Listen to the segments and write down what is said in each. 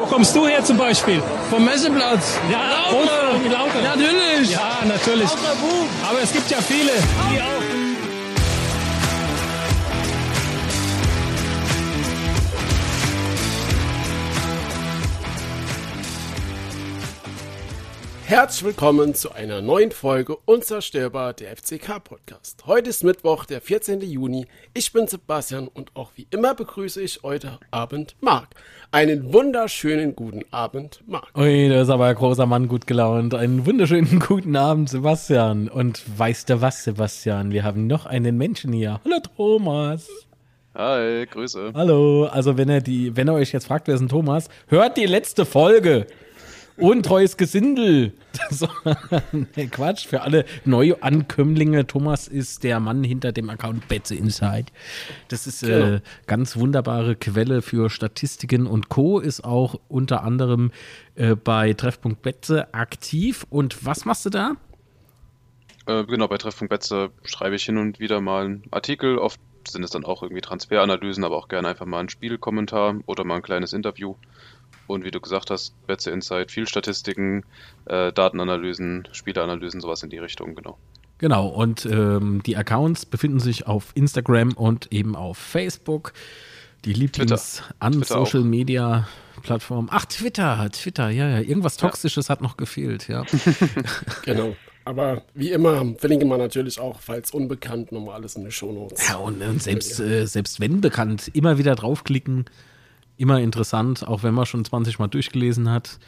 Wo kommst du her zum Beispiel? Vom Messeplatz. Ja, Lauter. Lauter. Natürlich. Ja, natürlich. Aber es gibt ja viele, die auch. Herzlich willkommen zu einer neuen Folge Unzerstörbar der FCK Podcast. Heute ist Mittwoch, der 14. Juni. Ich bin Sebastian und auch wie immer begrüße ich heute Abend Marc. Einen wunderschönen guten Abend, Marc. Ui, da ist aber ein großer Mann gut gelaunt. Einen wunderschönen guten Abend, Sebastian. Und weißt du was, Sebastian? Wir haben noch einen Menschen hier. Hallo, Thomas. Hi, Grüße. Hallo. Also, wenn ihr, die, wenn ihr euch jetzt fragt, wer ist denn Thomas, hört die letzte Folge. Untreues Gesindel. So, nee, Quatsch, für alle Neuankömmlinge. Thomas ist der Mann hinter dem Account Betze Inside. Das ist Genau. äh, ganz wunderbare Quelle für Statistiken und Co. Ist auch unter anderem äh, bei Treffpunkt Betze aktiv. Und was machst du da? Äh, genau, bei Treffpunkt Betze schreibe ich hin und wieder mal einen Artikel. Oft sind es dann auch irgendwie Transferanalysen, aber auch gerne einfach mal ein Spielkommentar oder mal ein kleines Interview. Und wie du gesagt hast, Betze Insight, viel Statistiken, äh, Datenanalysen, Spieleanalysen, sowas in die Richtung, genau. Genau, und ähm, die Accounts befinden sich auf Instagram und eben auf Facebook. Die Lieblings an Twitter Social auch. Media Plattform. Ach, Twitter, Twitter, ja, ja. Irgendwas Toxisches hat noch gefehlt, ja. Genau. Aber wie immer verlinken wir natürlich auch, falls unbekannt, nochmal alles in den Shownotes. ja und, und selbst, äh, selbst wenn bekannt, immer wieder draufklicken. Immer interessant, auch wenn man schon 20 Mal durchgelesen hat.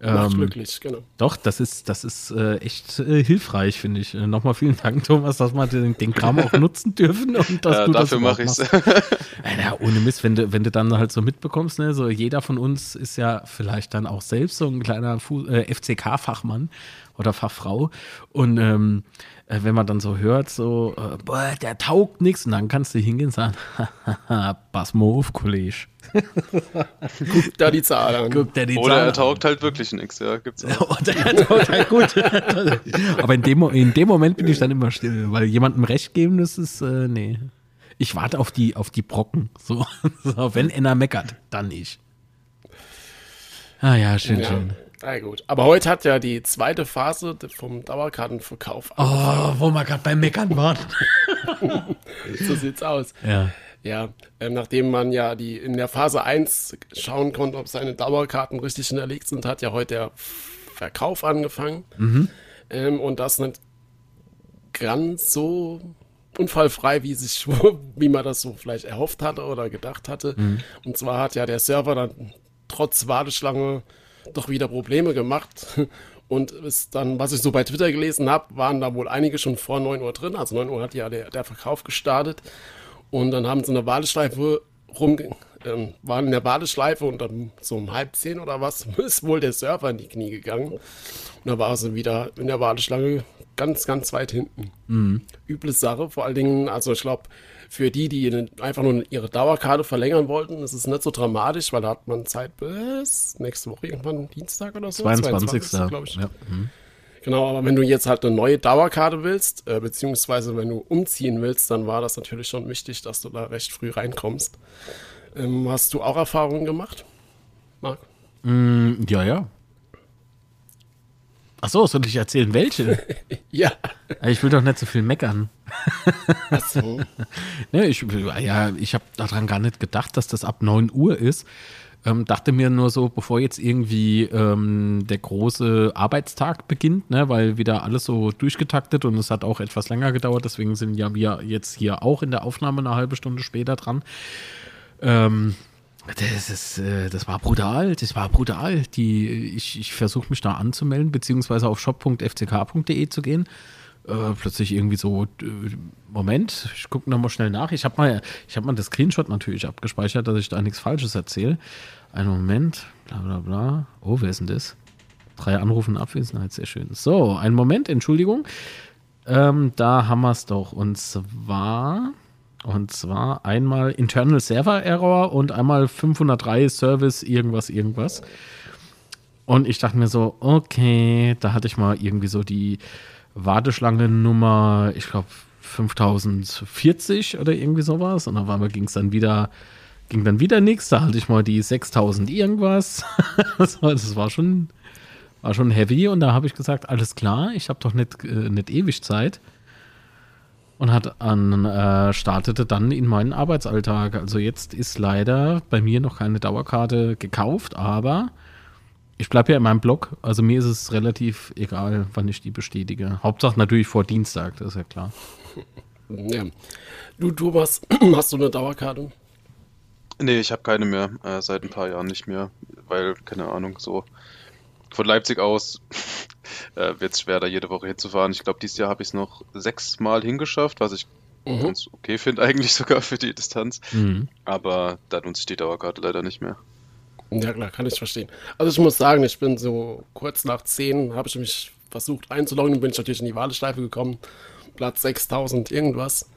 Macht Ähm, glücklich, genau. Doch, das ist, das ist äh, echt äh, hilfreich, finde ich. Äh, Nochmal vielen Dank, Thomas, dass wir den, den Kram auch nutzen dürfen und dass Äh, du dafür mache machst. Ja, ohne Mist, wenn du, wenn du dann halt so mitbekommst, ne, so jeder von uns ist ja vielleicht dann auch selbst so ein kleiner Fu äh, FCK-Fachmann oder Fachfrau. Und ähm, äh, wenn man dann so hört, so, äh, boah, der taugt nichts, und dann kannst du hingehen und sagen, pass mal auf, Kollege. Guck da die Zahl an. Guck dir die Oder Zahlen er an. taugt halt wirklich nichts, ja, gibt's auch. Oder er taugt halt gut. Aber in dem, in dem Moment bin ich dann immer still, weil jemandem Recht geben, das ist, äh, nee. Ich warte auf die, auf die Brocken. So, so wenn einer meckert, dann ich. Ah ja, schön, Ja, schön. na gut. Aber heute hat ja die zweite Phase vom Dauerkartenverkauf Oh, wo wir gerade beim Meckern waren. So sieht's aus. Ja. Ja, ähm, nachdem man ja die in der Phase 1 schauen konnte, ob seine Dauerkarten richtig hinterlegt sind, hat ja heute der Verkauf angefangen. Ähm, und das nicht ganz so unfallfrei, wie sich, wie man das so vielleicht erhofft hatte oder gedacht hatte. Und zwar hat ja der Server dann trotz Warteschlange doch wieder Probleme gemacht. Und ist dann, was ich so bei Twitter gelesen habe, waren da wohl einige schon vor 9 Uhr drin. Also 9 Uhr hat ja der, der Verkauf gestartet. Und dann haben sie eine Warteschleife rum, ähm, waren in der Warteschleife und dann so um halb zehn oder was ist wohl der Server in die Knie gegangen. Und da war sie wieder in der Warteschlange ganz, ganz weit hinten. Üble Sache, vor allen Dingen, also ich glaube, für die, die einfach nur ihre Dauerkarte verlängern wollten, ist es nicht so dramatisch, weil da hat man Zeit bis nächste Woche irgendwann Dienstag oder so. 22. glaube ich. Ja. mhm. Genau, aber wenn du jetzt halt eine neue Dauerkarte willst, äh, beziehungsweise wenn du umziehen willst, dann war das natürlich schon wichtig, dass du da recht früh reinkommst. Ähm, hast du auch Erfahrungen gemacht, Marc? Mm, ja, ja. Ach so, soll ich erzählen, welche? Ja. Ich will doch nicht so viel meckern. Achso. Ne, ich, ja, ich habe daran gar nicht gedacht, dass das ab 9 Uhr ist. Ähm, dachte mir nur so, bevor jetzt irgendwie ähm, der große Arbeitstag beginnt, ne, weil wieder alles so durchgetaktet und es hat auch etwas länger gedauert, deswegen sind ja wir jetzt hier auch in der Aufnahme eine halbe Stunde später dran. Ähm, das, ist, äh, das war brutal, das war brutal. Die, ich ich versuche mich da anzumelden, beziehungsweise auf shop.fck.de zu gehen. Äh, plötzlich irgendwie so, äh, Moment, ich gucke nochmal schnell nach. Ich habe mal, hab mal das Screenshot natürlich abgespeichert, dass ich da nichts Falsches erzähle. Einen Moment, bla bla bla. Oh, wer ist denn das? Drei Anrufe in Abwesenheit, sehr schön. So, einen Moment, Entschuldigung. Ähm, da haben wir es doch. Und zwar, und zwar einmal Internal Server Error und einmal 503 Service irgendwas, irgendwas. Und ich dachte mir so, okay, da hatte ich mal irgendwie so die Warteschlange-Nummer, ich glaube 5040 oder irgendwie sowas. Und auf einmal ging es dann wieder ging dann wieder nichts. Da hatte ich mal die 6000 irgendwas. das, war, das war schon, war schon heavy. Und da habe ich gesagt, alles klar, ich habe doch nicht, äh, nicht ewig Zeit. Und hat an, äh, startete dann in meinen Arbeitsalltag. Also jetzt ist leider bei mir noch keine Dauerkarte gekauft, aber ich bleibe ja in meinem Blog. Also mir ist es relativ egal, wann ich die bestätige. Hauptsache natürlich vor Dienstag, das ist ja klar. Ja. Du, Thomas, hast du eine Dauerkarte? Nee, ich habe keine mehr, äh, seit ein paar Jahren nicht mehr, weil, keine Ahnung, so von Leipzig aus äh, wird es schwer, da jede Woche hinzufahren. Ich glaube, dieses Jahr habe ich es noch sechsmal hingeschafft, was ich Mhm. ganz okay finde, eigentlich sogar für die Distanz. Mhm. Aber da nutze ich die Dauerkarte leider nicht mehr. Ja, klar, kann ich verstehen. Also ich muss sagen, ich bin so kurz nach 10, habe ich mich versucht einzuloggen, bin ich natürlich in die Warteschleife gekommen. Platz 6000 irgendwas.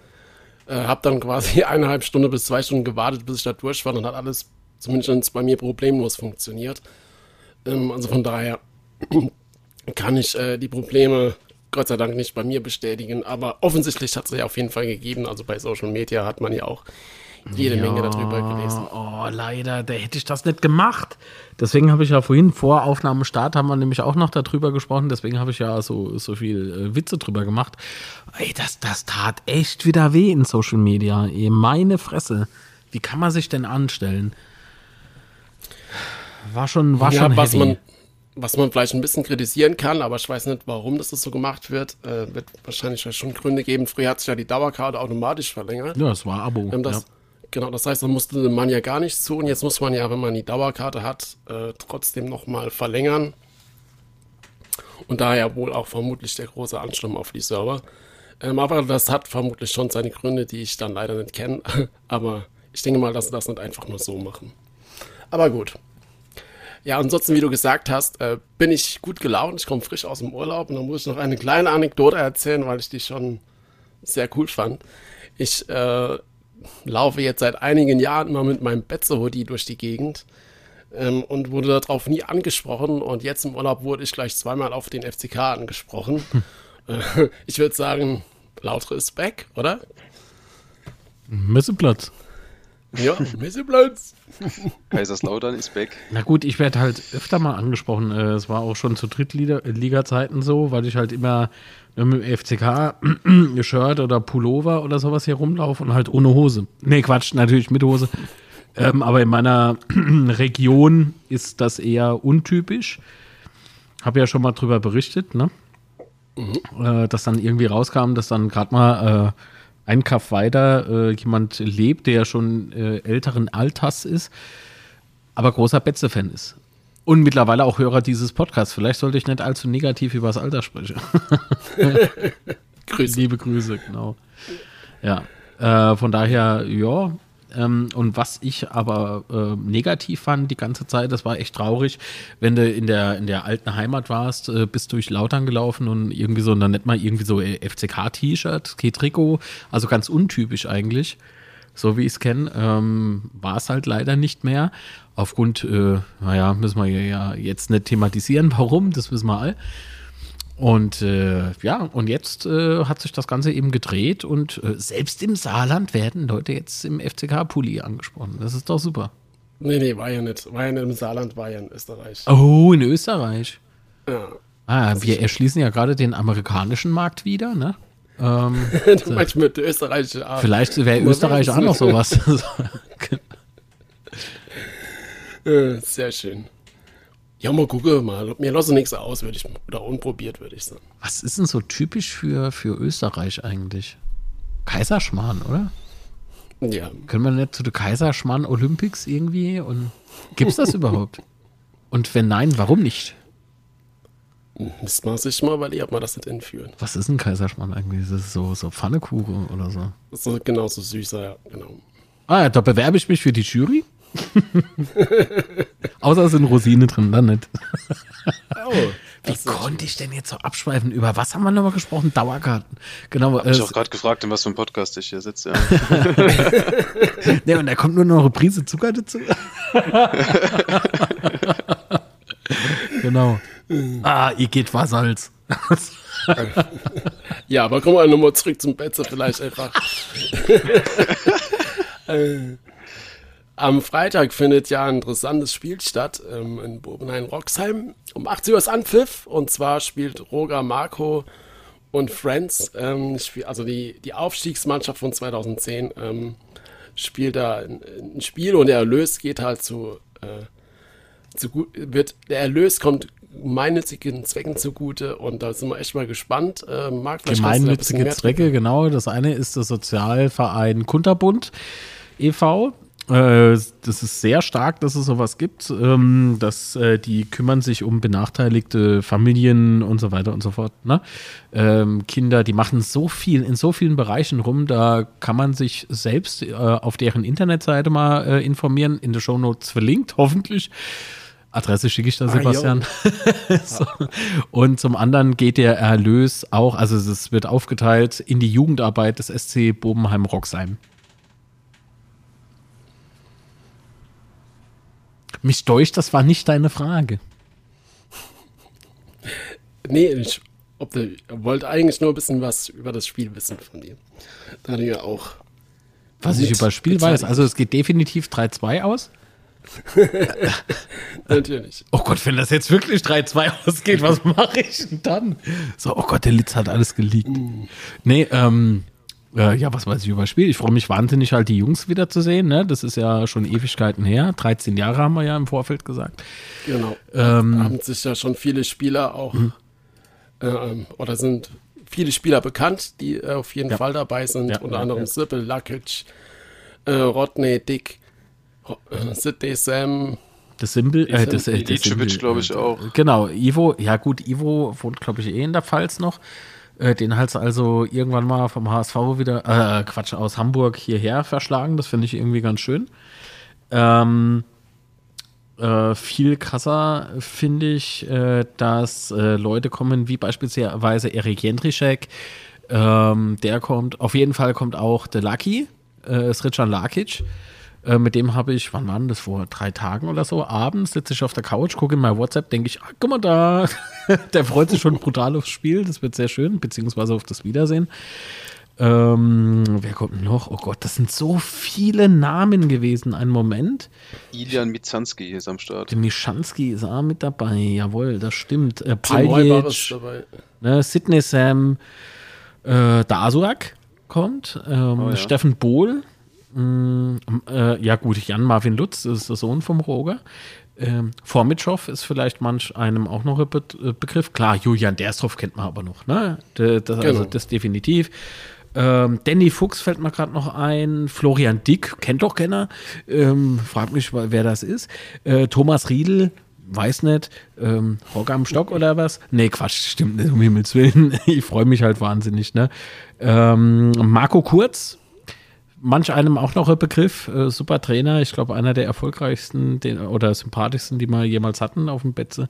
Äh, habe dann quasi eineinhalb Stunden bis zwei Stunden gewartet, bis ich da durch war. Dann hat alles zumindest bei mir problemlos funktioniert. Ähm, also von daher kann ich äh, die Probleme Gott sei Dank nicht bei mir bestätigen. Aber offensichtlich hat es ja auf jeden Fall gegeben. Also bei Social Media hat man ja auch jede Menge darüber gelesen. Oh, leider, da hätte ich das nicht gemacht. Deswegen habe ich ja vorhin vor Aufnahmestart haben wir nämlich auch noch darüber gesprochen. Deswegen habe ich ja so, so viel äh, Witze drüber gemacht. Ey, das, das tat echt wieder weh in Social Media. Ey, meine Fresse. Wie kann man sich denn anstellen? War schon, war ja, schon was heavy. man, was man vielleicht ein bisschen kritisieren kann, aber ich weiß nicht, warum das so gemacht wird. Äh, wird wahrscheinlich schon Gründe geben. Früher hat sich ja die Dauerkarte automatisch verlängert. ja, das war Abo. Ähm, das, ja. Genau, das heißt, dann musste man ja gar nichts tun. Jetzt muss man ja, wenn man die Dauerkarte hat, äh, trotzdem nochmal verlängern. Und daher wohl auch vermutlich der große Ansturm auf die Server. Ähm, aber das hat vermutlich schon seine Gründe, die ich dann leider nicht kenne. aber ich denke mal, dass sie das nicht einfach nur so machen. Aber gut. Ja, ansonsten, wie du gesagt hast, äh, bin ich gut gelaunt. Ich komme frisch aus dem Urlaub und dann muss ich noch eine kleine Anekdote erzählen, weil ich die schon sehr cool fand. Ich äh, laufe jetzt seit einigen Jahren immer mit meinem Betze-Hoodie durch die Gegend ähm, und wurde darauf nie angesprochen. Und jetzt im Urlaub wurde ich gleich zweimal auf den FCK angesprochen. Äh, ich würde sagen, laut Respekt, oder? Messeplatz. Ja, Messeplatz. Kaiserslautern ist back. Na gut, ich werde halt öfter mal angesprochen. äh, Es war auch schon zu Drittliga-Zeiten so, weil ich halt immer mit dem FCK-Shirt oder Pullover oder sowas hier rumlaufe und halt ohne Hose. Nee, Quatsch, natürlich mit Hose. Ähm, aber in meiner Region ist das eher untypisch. Habe ja schon mal drüber berichtet, ne? Äh, dass dann irgendwie rauskam, dass dann gerade mal äh, ein Kaff weiter äh, jemand lebt, der schon äh, älteren Alters ist, aber großer Betze-Fan ist. Und mittlerweile auch Hörer dieses Podcasts. Vielleicht sollte ich nicht allzu negativ über das Alter sprechen. Grüße. Liebe Grüße, genau. Ja, äh, von daher, ja. Ähm, und was ich aber äh, negativ fand die ganze Zeit, das war echt traurig, wenn du in der, in der alten Heimat warst, äh, bist durch Lautern gelaufen und irgendwie so, und dann nicht mal irgendwie so äh, FCK-T-Shirt, K-Trikot, also ganz untypisch eigentlich, so wie ich es kenne, ähm, war es halt leider nicht mehr. Aufgrund, äh, naja, müssen wir ja jetzt nicht thematisieren, warum, das wissen wir all. Und äh, ja, und jetzt äh, hat sich das Ganze eben gedreht und äh, selbst im Saarland werden Leute jetzt im FCK-Pulli angesprochen. Das ist doch super. Nee, nee, war ja nicht. War ja nicht im Saarland, war ja in Österreich. Oh, in Österreich. Ja. Ah, wir erschließen ja gerade den amerikanischen Markt wieder, ne? Ähm, du meinst mit der österreichischen Art. vielleicht wäre Österreich auch noch sowas. Äh, Sehr schön. Ja, mal gucken mal. Mir lasse nichts aus, würde ich, oder unprobiert, würde ich sagen. Was ist denn so typisch für, für Österreich eigentlich? Kaiserschmarrn, oder? Ja, Können wir nicht zu der Kaiserschmarrn Olympics irgendwie? Und gibt's das überhaupt? Und wenn nein, warum nicht? müsste man sich mal überlegen, ob man das nicht entführen. Was ist ein Kaiserschmarrn eigentlich? Ist das so, so Pfannekuchen oder so? Das ist so genauso süßer, ja, genau. Ah, ja, da bewerbe ich mich für die Jury. Außer es sind Rosinen drin, dann nicht. Oh, Wie konnte ich denn jetzt so abschweifen? Über was haben wir nochmal gesprochen? Dauerkarten. Genau. Hab ich Äh, auch gerade gefragt, in was für einem Podcast ich hier sitze. Ja. nee, und da kommt nur noch eine Prise Zucker dazu. genau. Ah, ihr geht Wassalz. Ja, aber kommen wir nochmal zurück zum Betze vielleicht einfach. Am Freitag findet ja ein interessantes Spiel statt ähm, in Bobenheim-Roxheim. Um 18 Uhr ist Anpfiff und zwar spielt Roger Marco und Friends, ähm, also die, die Aufstiegsmannschaft von 2010, ähm, spielt da ein, ein, Spiel und der Erlös geht halt zu, äh, zu gut, wird, der Erlös kommt gemeinnützigen Zwecken zugute und da sind wir echt mal gespannt. Äh, Marc, Gemeinnützige Zwecke, genau. Das eine ist der Sozialverein Kunterbund e.V. Äh, das ist sehr stark, dass es sowas gibt. Ähm, dass, äh, die kümmern sich um benachteiligte Familien und so weiter und so fort. Ne? Ähm, Kinder, die machen so viel in so vielen Bereichen rum, da kann man sich selbst äh, auf deren Internetseite mal äh, informieren. In der Shownotes verlinkt, hoffentlich. Adresse schicke ich da, ah, Sebastian. so. Und zum anderen geht der Erlös auch, also es wird aufgeteilt in die Jugendarbeit des SC Bobenheim-Roxheim. Mich deucht, das war nicht deine Frage. Nee, ich ob wollte eigentlich nur ein bisschen was über das Spiel wissen von dir. Da du ja auch. Was ich über das Spiel weiß, also es geht definitiv 3-2 aus. Natürlich. Oh Gott, wenn das jetzt wirklich 3-2 ausgeht, was mache ich denn dann? So, oh Gott, der Litz hat alles geleakt. Mm. Nee, ähm, äh, ja, was weiß ich über das Spiel? Ich freue mich wahnsinnig, halt die Jungs wiederzusehen. Ne? Das ist ja schon Ewigkeiten her. 13 Jahre haben wir ja im Vorfeld gesagt. Genau. Ähm, haben sich ja schon viele Spieler auch, mhm. ähm, oder sind viele Spieler bekannt, die äh, auf jeden ja. Fall dabei sind. Ja, Unter ja, anderem ja. Sippel, Lukic, äh, Rodney, Dick, äh, Sidney, Sam. Das Symbol, äh, das, äh, das glaube ich, auch. Genau, Ivo, ja gut, Ivo wohnt, glaube ich, eh in der Pfalz noch. Äh, den hat also irgendwann mal vom HSV wieder, äh, Quatsch, aus Hamburg hierher verschlagen. Das finde ich irgendwie ganz schön. Ähm, äh, viel krasser finde ich, äh, dass äh, Leute kommen, wie beispielsweise Erik Jendrischek. Ähm, der kommt, auf jeden Fall kommt auch der Lucky, äh, Sritschan Lakic. Äh, mit dem habe ich, wann war das, vor drei Tagen oder so, abends sitze ich auf der Couch, gucke in mein WhatsApp, denke ich, ah, guck mal da, der freut sich schon brutal aufs Spiel, das wird sehr schön, beziehungsweise auf das Wiedersehen. Ähm, wer kommt noch? Oh Gott, das sind so viele Namen gewesen. Einen Moment. Ilian Michanski ist am Start. Der Michanski ist auch mit dabei. Jawohl, das stimmt. Äh, Paljic, ne, Sidney Sam, äh, Dasuak kommt. Ähm, oh, ja. Steffen Bohl Mm, äh, ja, gut, Jan Marvin Lutz ist der Sohn vom Roger. Ähm, Formitschow ist vielleicht manch einem auch noch ein Be äh, Begriff. Klar, Julian Derstroff kennt man aber noch, ne? Das, also genau. also das definitiv. Ähm, Danny Fuchs fällt mir gerade noch ein. Florian Dick, kennt doch keiner. Ähm, frag mich, wer das ist. Äh, Thomas Riedel, weiß nicht. Ähm, Rock am Stock oder was? Nee, Quatsch, stimmt nicht, um Himmels Willen. ich freue mich halt wahnsinnig, ne? Ähm, Marco Kurz, manch einem auch noch ein Begriff. Äh, super Trainer, ich glaube, einer der erfolgreichsten den, oder sympathischsten, die wir jemals hatten auf dem Betze.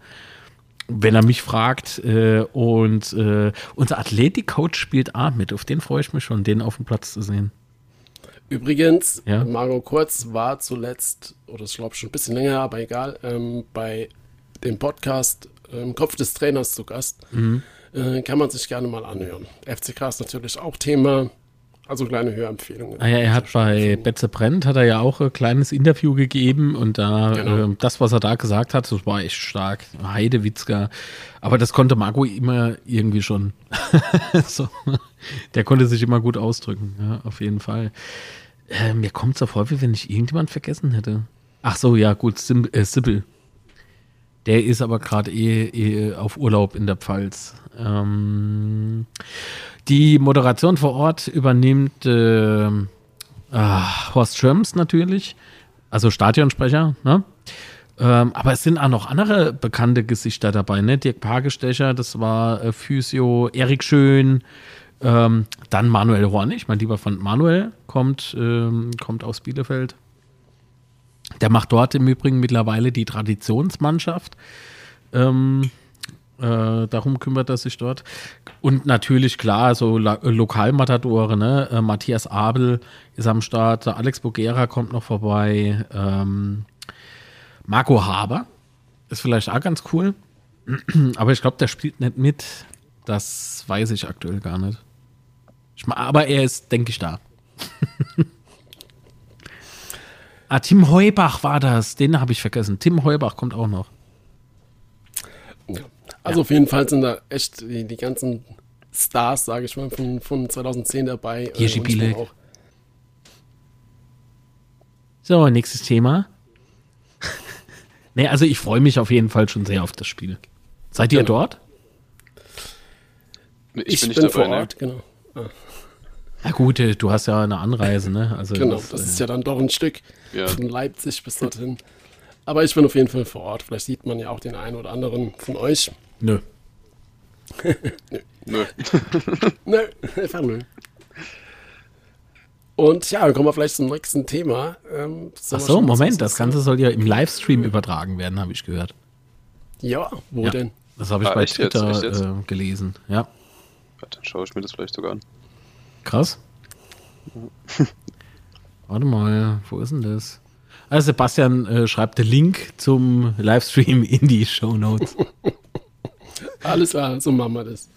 Wenn er mich fragt, äh, und äh, unser Athletikcoach spielt A mit, auf den freue ich mich schon, den auf dem Platz zu sehen. Übrigens, ja? Margot Kurz war zuletzt, oder ich glaube schon ein bisschen länger, aber egal, ähm, bei dem Podcast ähm, Kopf des Trainers zu Gast. Mhm. Äh, kann man sich gerne mal anhören. FCK ist natürlich auch Thema. Also kleine Hörempfehlung. Ah ja, er hat bei Betze Brent hat er ja auch ein kleines Interview gegeben und da genau. äh, das, was er da gesagt hat, das war echt stark. Heidewitzka. Aber das konnte Marco immer irgendwie schon. so. Der konnte sich immer gut ausdrücken, ja, auf jeden Fall. Äh, mir kommt es so vor, wie wenn ich irgendjemand vergessen hätte. Ach so, ja, gut, Sim, äh, Sibyl. Der ist aber gerade eh, eh, auf Urlaub in der Pfalz. Ähm, die Moderation vor Ort übernimmt äh, ah, Horst Schirms natürlich, also Stadionsprecher, ne? Ähm, aber es sind auch noch andere bekannte Gesichter dabei, ne? Dirk Pagestecher, das war äh, Physio, Erik Schön, ähm, dann Manuel Hornig, mein lieber Freund Manuel, kommt, ähm, kommt aus Bielefeld. Der macht dort im Übrigen mittlerweile die Traditionsmannschaft. Ähm, äh, darum kümmert er sich dort. Und natürlich, klar, so La Lokalmatadore, ne? Äh, Matthias Abel ist am Start, Alex Bogera kommt noch vorbei, ähm, Marco Haber ist vielleicht auch ganz cool. Aber ich glaube, der spielt nicht mit. Das weiß ich aktuell gar nicht. Ich, aber er ist, denke ich, da. Ah, Tim Heubach war das. Den habe ich vergessen. Tim Heubach kommt auch noch. Ja. Also auf jeden Fall sind da echt die, die ganzen Stars, sage ich mal, von, von 2010 dabei. äh, Jerzy und ich Bilek. bin So, nächstes Thema. nee, also ich freue mich auf jeden Fall schon sehr auf das Spiel. Seid ihr Genau. dort? Ich, bin, nicht dabei, vor ne? Ort, genau. Na gut, äh, du hast ja eine Anreise, ne? Also Genau, das, das äh, ist ja dann doch ein Stück Ja. von Leipzig bis dorthin. Aber ich bin auf jeden Fall vor Ort. Vielleicht sieht man ja auch den einen oder anderen von euch. Nö. Nö. Nö, einfach nö. Und ja, dann kommen wir vielleicht zum nächsten Thema. Ähm, Ach so, Moment, das Ganze soll ja im Livestream übertragen werden, habe ich gehört. Ja, wo Ja. denn? Das habe ich Ah, bei jetzt? Twitter Echt jetzt? Äh, gelesen. Ja, Ja, Dann schaue ich mir das vielleicht sogar an. krass. Warte mal, wo ist denn das? Also Sebastian äh, schreibt den Link zum Livestream in die Show Notes. Alles klar, so machen wir das.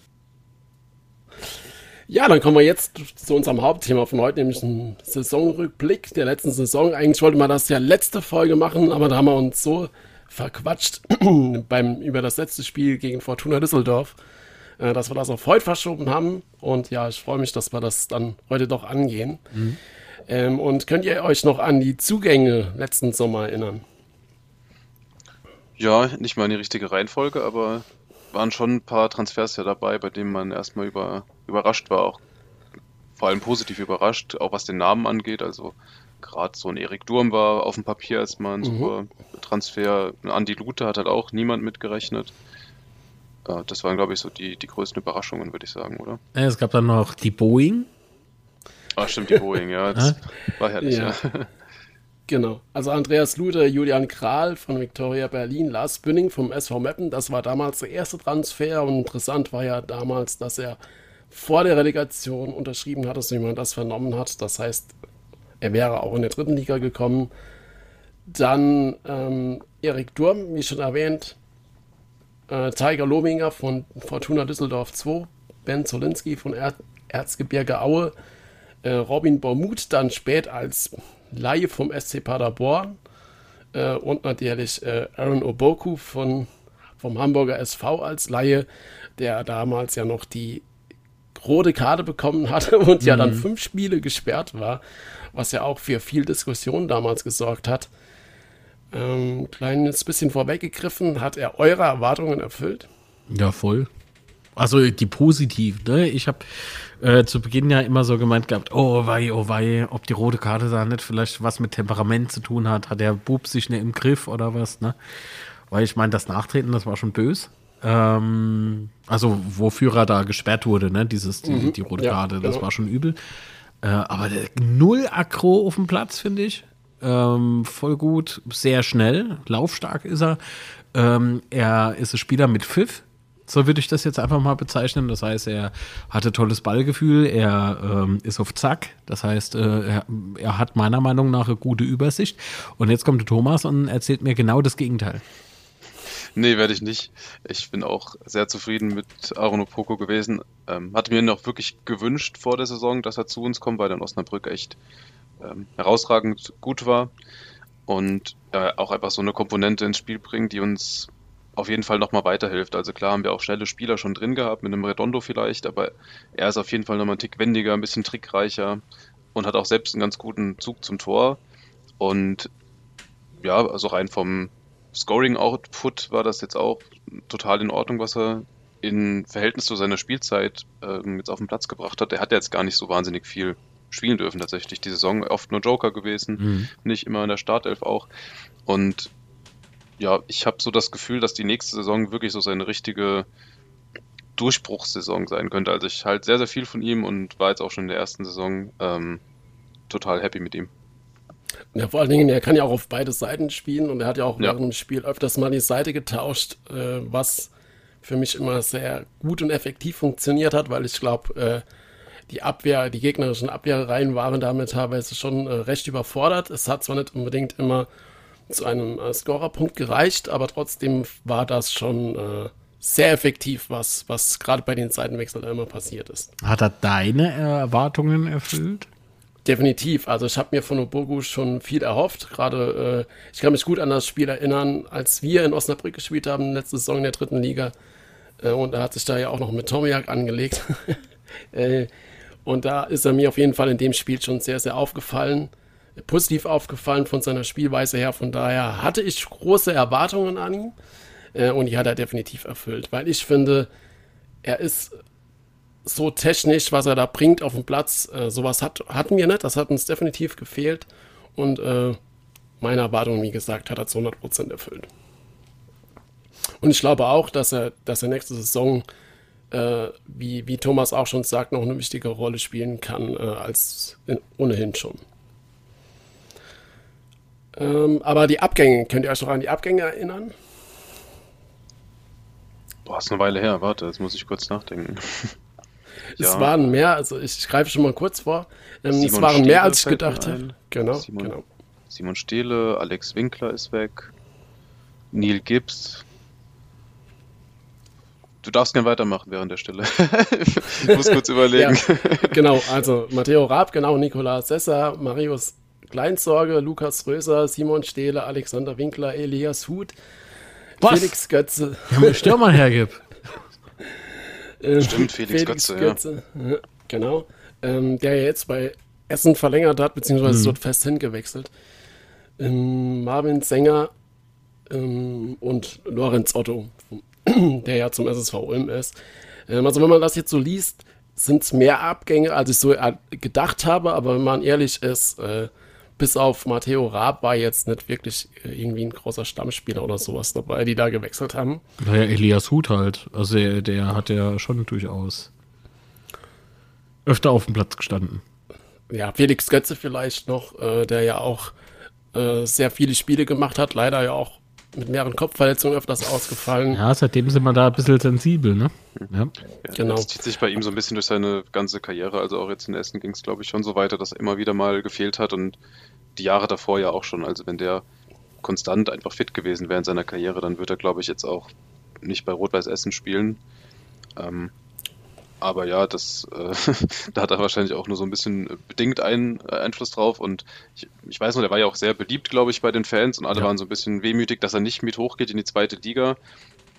Ja, dann kommen wir jetzt zu unserem Hauptthema von heute, nämlich ein Saisonrückblick der letzten Saison. Eigentlich wollte man das ja letzte Folge machen, aber da haben wir uns so verquatscht beim, über das letzte Spiel gegen Fortuna Düsseldorf, äh, dass wir das auf heute verschoben haben. Und ja, ich freue mich, dass wir das dann heute doch angehen. Ähm, und könnt ihr euch noch an die Zugänge letzten Sommer erinnern? Ja, nicht mal in die richtige Reihenfolge, aber waren schon ein paar Transfers ja dabei, bei denen man erstmal über, überrascht war, auch vor allem positiv überrascht, auch was den Namen angeht. Also gerade so ein Erik Durm war auf dem Papier erstmal ein super Transfer. Ein Andi Lute hat halt auch niemand mitgerechnet. Äh, Das waren, glaube ich, so die, die größten Überraschungen, würde ich sagen, oder? Es gab dann noch die Boeing. Ah, stimmt, die Boeing, ja. Das war herrlich, Ja. ja. Genau. Also Andreas Lude, Julian Kral von Victoria Berlin, Lars Bünning vom SV Meppen. Das war damals der erste Transfer und interessant war ja damals, dass er vor der Relegation unterschrieben hat, wie man das vernommen hat. Das heißt, er wäre auch in der dritten Liga gekommen. Dann ähm, Erik Durm, wie schon erwähnt, äh, Tiger Lominger von Fortuna Düsseldorf 2, Ben Zolinski von er Erzgebirge Aue, äh, Robin Bormuth dann spät als Laie vom SC Paderborn äh, und natürlich äh, Aaron Oboku von, vom Hamburger SV als Laie, der damals ja noch die rote Karte bekommen hatte und ja dann fünf Spiele gesperrt war, was ja auch für viel Diskussion damals gesorgt hat. Ähm, kleines bisschen vorweggegriffen, hat er eure Erwartungen erfüllt? Ja, voll. Also die positiv, ne? Ich habe äh, zu Beginn ja immer so gemeint gehabt, oh wei, oh wei, ob die rote Karte da nicht vielleicht was mit Temperament zu tun hat, hat der Bub sich nicht im Griff oder was, ne? Weil ich meine, das Nachtreten, das war schon bös. Ähm, also wofür er da gesperrt wurde, ne? Dieses, die, die rote ja, Karte, das genau. war schon übel. Äh, aber der, null Aggro auf dem Platz, finde ich. Ähm, voll gut, sehr schnell, laufstark ist er. Ähm, er ist ein Spieler mit Pfiff, so würde ich das jetzt einfach mal bezeichnen. Das heißt, er hatte tolles Ballgefühl, er ähm, ist auf Zack. Das heißt, äh, er, er hat meiner Meinung nach eine gute Übersicht. Und jetzt kommt Thomas und erzählt mir genau das Gegenteil. Nee, werde ich nicht. Ich bin auch sehr zufrieden mit Aaron Opoko gewesen. Ähm, hatte mir noch wirklich gewünscht vor der Saison, dass er zu uns kommt, weil er in Osnabrück echt ähm, herausragend gut war. Und äh, auch einfach so eine Komponente ins Spiel bringt, die uns auf jeden Fall nochmal weiterhilft. Also klar haben wir auch schnelle Spieler schon drin gehabt, mit einem Redondo vielleicht, aber er ist auf jeden Fall nochmal einen Tick wendiger, ein bisschen trickreicher und hat auch selbst einen ganz guten Zug zum Tor. Und ja, also rein vom Scoring-Output war das jetzt auch total in Ordnung, was er in Verhältnis zu seiner Spielzeit ähm, jetzt auf den Platz gebracht hat. Er hat ja jetzt gar nicht so wahnsinnig viel spielen dürfen tatsächlich. Die Saison oft nur Joker gewesen, Mhm. nicht immer in der Startelf auch. Und ja, ich habe so das Gefühl, dass die nächste Saison wirklich so seine richtige Durchbruchssaison sein könnte. Also ich halte sehr, sehr viel von ihm und war jetzt auch schon in der ersten Saison ähm, total happy mit ihm. Ja, vor allen Dingen, er kann ja auch auf beide Seiten spielen und er hat ja auch Ja. während dem Spiel öfters mal die Seite getauscht, äh, was für mich immer sehr gut und effektiv funktioniert hat, weil ich glaube, äh, die Abwehr, die gegnerischen Abwehrreihen waren damit teilweise schon äh, recht überfordert. Es hat zwar nicht unbedingt immer zu einem äh, Scorerpunkt gereicht, aber trotzdem war das schon äh, sehr effektiv, was, was gerade bei den Seitenwechseln immer passiert ist. Hat er deine Erwartungen erfüllt? Definitiv. Also ich habe mir von Obogu schon viel erhofft. Gerade, äh, ich kann mich gut an das Spiel erinnern, als wir in Osnabrück gespielt haben, letzte Saison in der dritten Liga. Äh, und er hat sich da ja auch noch mit Tomiak angelegt. äh, und da ist er mir auf jeden Fall in dem Spiel schon sehr, sehr aufgefallen. Positiv aufgefallen von seiner Spielweise her. Von daher hatte ich große Erwartungen an ihn. Äh, und die hat er definitiv erfüllt. Weil ich finde, er ist so technisch, was er da bringt auf dem Platz, äh, sowas hat, hatten wir nicht. Das hat uns definitiv gefehlt. Und äh, meine Erwartungen, wie gesagt, hat er zu 100% erfüllt. Und ich glaube auch, dass er, dass er nächste Saison, äh, wie, wie Thomas auch schon sagt, noch eine wichtige Rolle spielen kann, äh, als in, ohnehin schon. Ähm, aber die Abgänge, könnt ihr euch noch an die Abgänge erinnern? Boah, ist eine Weile her, warte, jetzt muss ich kurz nachdenken. Es ja. waren mehr, also ich greife schon mal kurz vor. Ähm, es waren Stehle mehr, als ich gedacht habe. Genau, Simon, genau. Simon Stehle, Alex Winkler ist weg, Neil Gibbs. Du darfst gern weitermachen während der Stelle. ich muss kurz überlegen. ja, genau, also Matteo Raab, genau, Nikolaus Sessa, Marius Kleinsorge, Lukas Röser, Simon Stehle, Alexander Winkler, Elias Huth, Was? Felix Götze. Ja, Stürmer hergib. Äh, Stimmt, Felix, Felix Götze, Götze ja. Genau. Ähm, der jetzt bei Essen verlängert hat, beziehungsweise mhm. dort fest hingewechselt. Ähm, Marvin Sänger ähm, und Lorenz Otto, der ja zum SSV Ulm ist. Ähm, also wenn man das jetzt so liest, sind es mehr Abgänge, als ich so äh, gedacht habe, aber wenn man ehrlich ist, äh, bis auf Matteo Raab war jetzt nicht wirklich äh, irgendwie ein großer Stammspieler oder sowas dabei, die da gewechselt haben. Naja, Elias Huth halt. Also der, der hat ja schon durchaus öfter auf dem Platz gestanden. Ja, Felix Götze vielleicht noch, äh, der ja auch äh, sehr viele Spiele gemacht hat, leider ja auch mit mehreren Kopfverletzungen öfters ausgefallen. Ja, seitdem sind wir da ein bisschen sensibel, ne? Ja, ja genau. Das zieht sich bei ihm so ein bisschen durch seine ganze Karriere. Also auch jetzt in Essen ging es, glaube ich, schon so weiter, dass er immer wieder mal gefehlt hat und die Jahre davor ja auch schon. Also wenn der konstant einfach fit gewesen wäre in seiner Karriere, dann wird er, glaube ich, jetzt auch nicht bei Rot-Weiß Essen spielen. Ähm, aber ja, das, äh, da hat er wahrscheinlich auch nur so ein bisschen bedingt einen äh, Einfluss drauf. Und ich, ich, weiß noch, der war ja auch sehr beliebt, glaube ich, bei den Fans und alle ja. waren so ein bisschen wehmütig, dass er nicht mit hochgeht in die zweite Liga.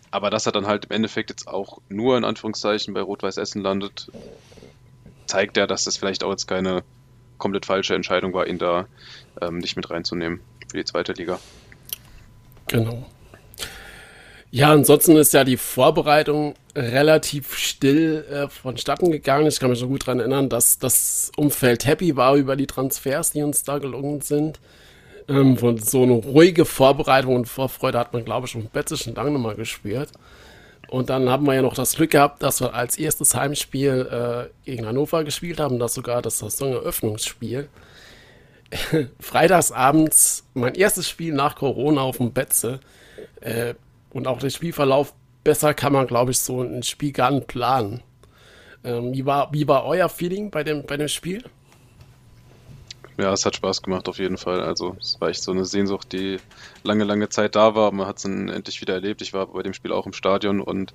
Aber dass er dann halt im Endeffekt jetzt auch nur in Anführungszeichen bei Rot-Weiß Essen landet, zeigt ja, dass das vielleicht auch jetzt keine komplett falsche Entscheidung war, ihn da ähm, nicht mit reinzunehmen für die zweite Liga. Genau. Ja, ansonsten ist ja die Vorbereitung relativ still äh, vonstatten gegangen. Ich kann mich so gut daran erinnern, dass das Umfeld happy war über die Transfers, die uns da gelungen sind. Ähm, von so eine ruhige Vorbereitung und Vorfreude hat man, glaube ich, schon Betze schon lange mal gespürt. Und dann haben wir ja noch das Glück gehabt, dass wir als erstes Heimspiel äh, gegen Hannover gespielt haben, das sogar das Saisoneröffnungsspiel. Freitagsabends mein erstes Spiel nach Corona auf dem Betze. Äh, und auch der Spielverlauf besser kann man, glaube ich, so ein Spiel gar nicht planen. Ähm, wie, war, wie war euer Feeling bei dem, bei dem Spiel? Ja, es hat Spaß gemacht auf jeden Fall. Also es war echt so eine Sehnsucht, die lange, lange Zeit da war. Man hat es dann endlich wieder erlebt. Ich war bei dem Spiel auch im Stadion und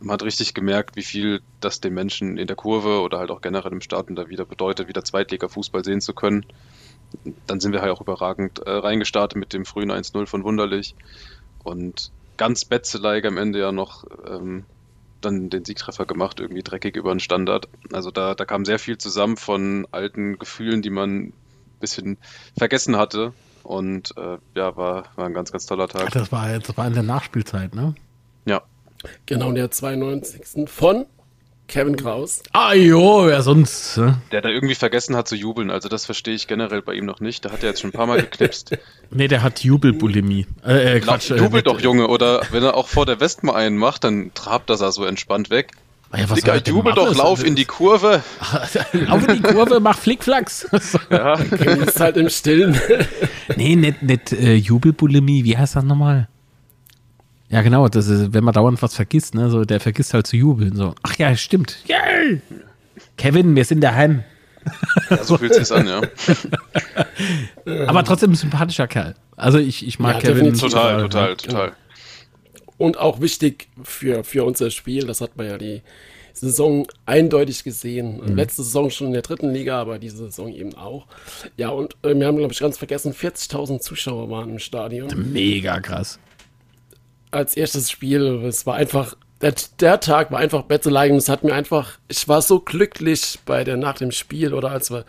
man hat richtig gemerkt, wie viel das den Menschen in der Kurve oder halt auch generell im Stadion da wieder bedeutet, wieder Zweitliga-Fußball sehen zu können. Dann sind wir halt auch überragend äh, reingestartet mit dem frühen 1-0 von Wunderlich. Und ganz Betzeleg am Ende ja noch ähm, dann den Siegtreffer gemacht, irgendwie dreckig über den Standard. Also da, da kam sehr viel zusammen von alten Gefühlen, die man ein bisschen vergessen hatte. Und äh, ja, war, war ein ganz, ganz toller Tag. Ach, das war, das war in der Nachspielzeit, ne? Ja. Genau, der 92. von Kevin Kraus. Ah jo, wer sonst? Ne? Der da irgendwie vergessen hat zu jubeln. Also das verstehe ich generell bei ihm noch nicht. Da hat er jetzt schon ein paar Mal geknipst. nee, der hat Jubelbulimie. Äh, äh, Quatsch, Jubel äh, doch, Junge. Oder wenn er auch vor der West mal einen macht, dann trabt er so entspannt weg. Ja, was Digga, jubel doch, lauf in die Kurve. lauf in die Kurve, mach Flickflacks. ja, ist halt im Stillen. nee, nicht, nicht äh, Jubelbulimie. Wie heißt das nochmal? Ja, genau, das ist, wenn man dauernd was vergisst, ne, so, der vergisst halt zu jubeln, so. Ach ja, stimmt. Yeah. Kevin, wir sind daheim. Ja, so fühlt sich's an, ja. Aber trotzdem ein sympathischer Kerl. Also ich, ich mag ja, Kevin. Total, total, total. Und auch wichtig für, für unser Spiel, das hat man ja die, Saison eindeutig gesehen. Mhm. Letzte Saison schon in der dritten Liga, aber diese Saison eben auch. Ja, und äh, wir haben, glaube ich, ganz vergessen, 40.000 Zuschauer waren im Stadion. Mega krass. Als erstes Spiel, es war einfach, der, der Tag war einfach Betzelei und es hat mir einfach, ich war so glücklich bei der, nach dem Spiel oder als wir,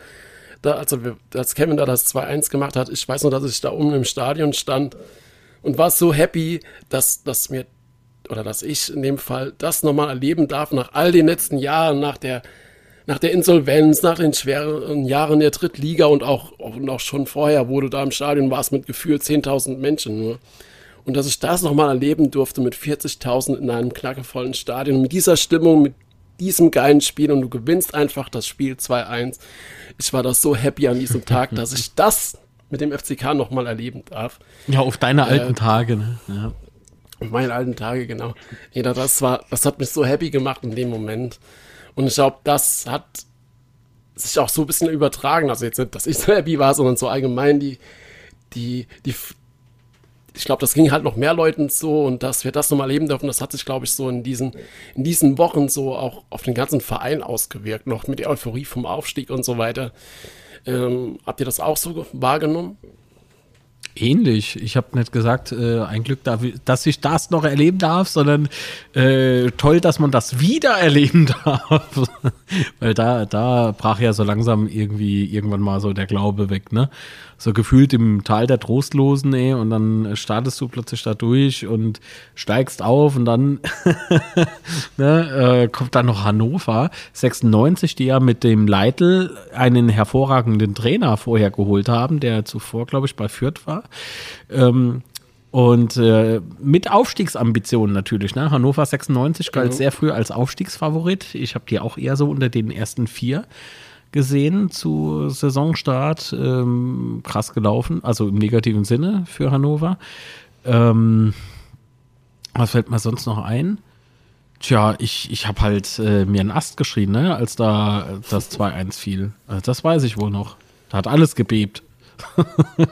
da, also wir, als Kevin da das 2-1 gemacht hat, ich weiß nur, dass ich da oben im Stadion stand und war so happy, dass, dass mir oder dass ich in dem Fall das nochmal erleben darf nach all den letzten Jahren, nach der, nach der Insolvenz, nach den schweren Jahren der Drittliga und auch, und auch schon vorher, wo du da im Stadion warst mit gefühlt 10.000 Menschen nur. Und dass ich das nochmal erleben durfte mit 40.000 in einem knackevollen Stadion, mit dieser Stimmung, mit diesem geilen Spiel und du gewinnst einfach das Spiel 2-1. Ich war da so happy an diesem Tag, dass ich das mit dem FCK nochmal erleben darf. Ja, auf deine alten äh, Tage, ne? Ja. Meine alten Tage, genau. Ja, das war, das hat mich so happy gemacht in dem Moment. Und ich glaube, das hat sich auch so ein bisschen übertragen. Also jetzt nicht, dass ich so happy war, sondern so allgemein die, die, die, ich glaube, das ging halt noch mehr Leuten so und dass wir das nochmal erleben dürfen, das hat sich, glaube ich, so in diesen, in diesen Wochen so auch auf den ganzen Verein ausgewirkt, noch mit der Euphorie vom Aufstieg und so weiter. Ähm, habt ihr das auch so wahrgenommen? ähnlich. Ich habe nicht gesagt, äh, ein Glück, dass ich das noch erleben darf, sondern äh, toll, dass man das wieder erleben darf. Weil da, da brach ja so langsam irgendwie irgendwann mal so der Glaube weg, ne? So gefühlt im Tal der Trostlosen, ey, und dann startest du plötzlich da durch und steigst auf und dann ne, äh, kommt dann noch Hannover 96, die ja mit dem Leitl einen hervorragenden Trainer vorher geholt haben, der zuvor, glaube ich, bei Fürth war. Ähm, und äh, mit Aufstiegsambitionen natürlich. Ne? Hannover 96 galt mhm. sehr früh als Aufstiegsfavorit. Ich habe die auch eher so unter den ersten vier gesehen zu Saisonstart. Ähm, krass gelaufen, also im negativen Sinne für Hannover. Ähm, was fällt mir sonst noch ein? Tja, ich, ich habe halt äh, mir einen Ast geschrien, ne, als da das 2-1 fiel. Also das weiß ich wohl noch. Da hat alles gebebt.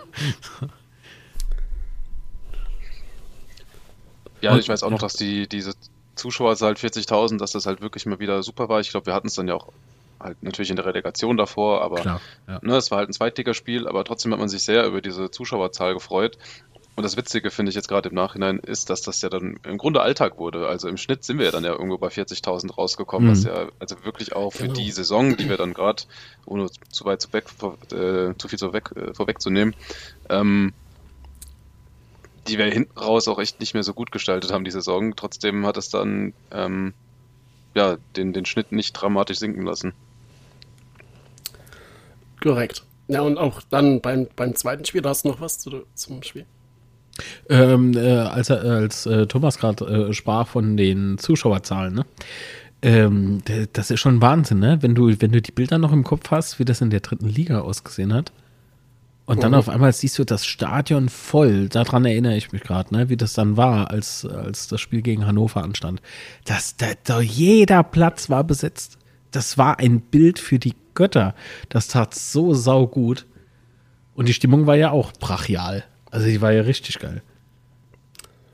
ja, ich weiß auch noch, dass die, diese Zuschauerzahl 40.000, dass das halt wirklich mal wieder super war. Ich glaube, wir hatten es dann ja auch halt natürlich in der Relegation davor, aber Klar, ja. ne, es war halt ein Zweitligaspiel, aber trotzdem hat man sich sehr über diese Zuschauerzahl gefreut. Und das Witzige finde ich jetzt gerade im Nachhinein ist, dass das ja dann im Grunde Alltag wurde. Also im Schnitt sind wir ja dann ja irgendwo bei 40.000 rausgekommen, mhm. was ja also wirklich auch für genau. die Saison, die wir dann gerade, ohne zu weit zu, weg, äh, zu viel zu weg, äh, vorwegzunehmen, ähm, die wir hinten raus auch echt nicht mehr so gut gestaltet haben, die Saison. Trotzdem hat es dann ähm, ja, den, den Schnitt nicht dramatisch sinken lassen. Korrekt. Ja, und auch dann beim, beim zweiten Spiel, da hast du noch was zu, zum Spiel? Ähm, äh, als als äh, Thomas gerade äh, sprach von den Zuschauerzahlen, ne? Ähm, das ist schon Wahnsinn, ne? Wenn du, wenn du die Bilder noch im Kopf hast, wie das in der dritten Liga ausgesehen hat. Und dann mhm. auf einmal siehst du das Stadion voll. Daran erinnere ich mich gerade, ne? wie das dann war, als, als das Spiel gegen Hannover anstand. Das, da, da, jeder Platz war besetzt. Das war ein Bild für die Götter. Das tat so saugut. Und die Stimmung war ja auch brachial. Also die war ja richtig geil.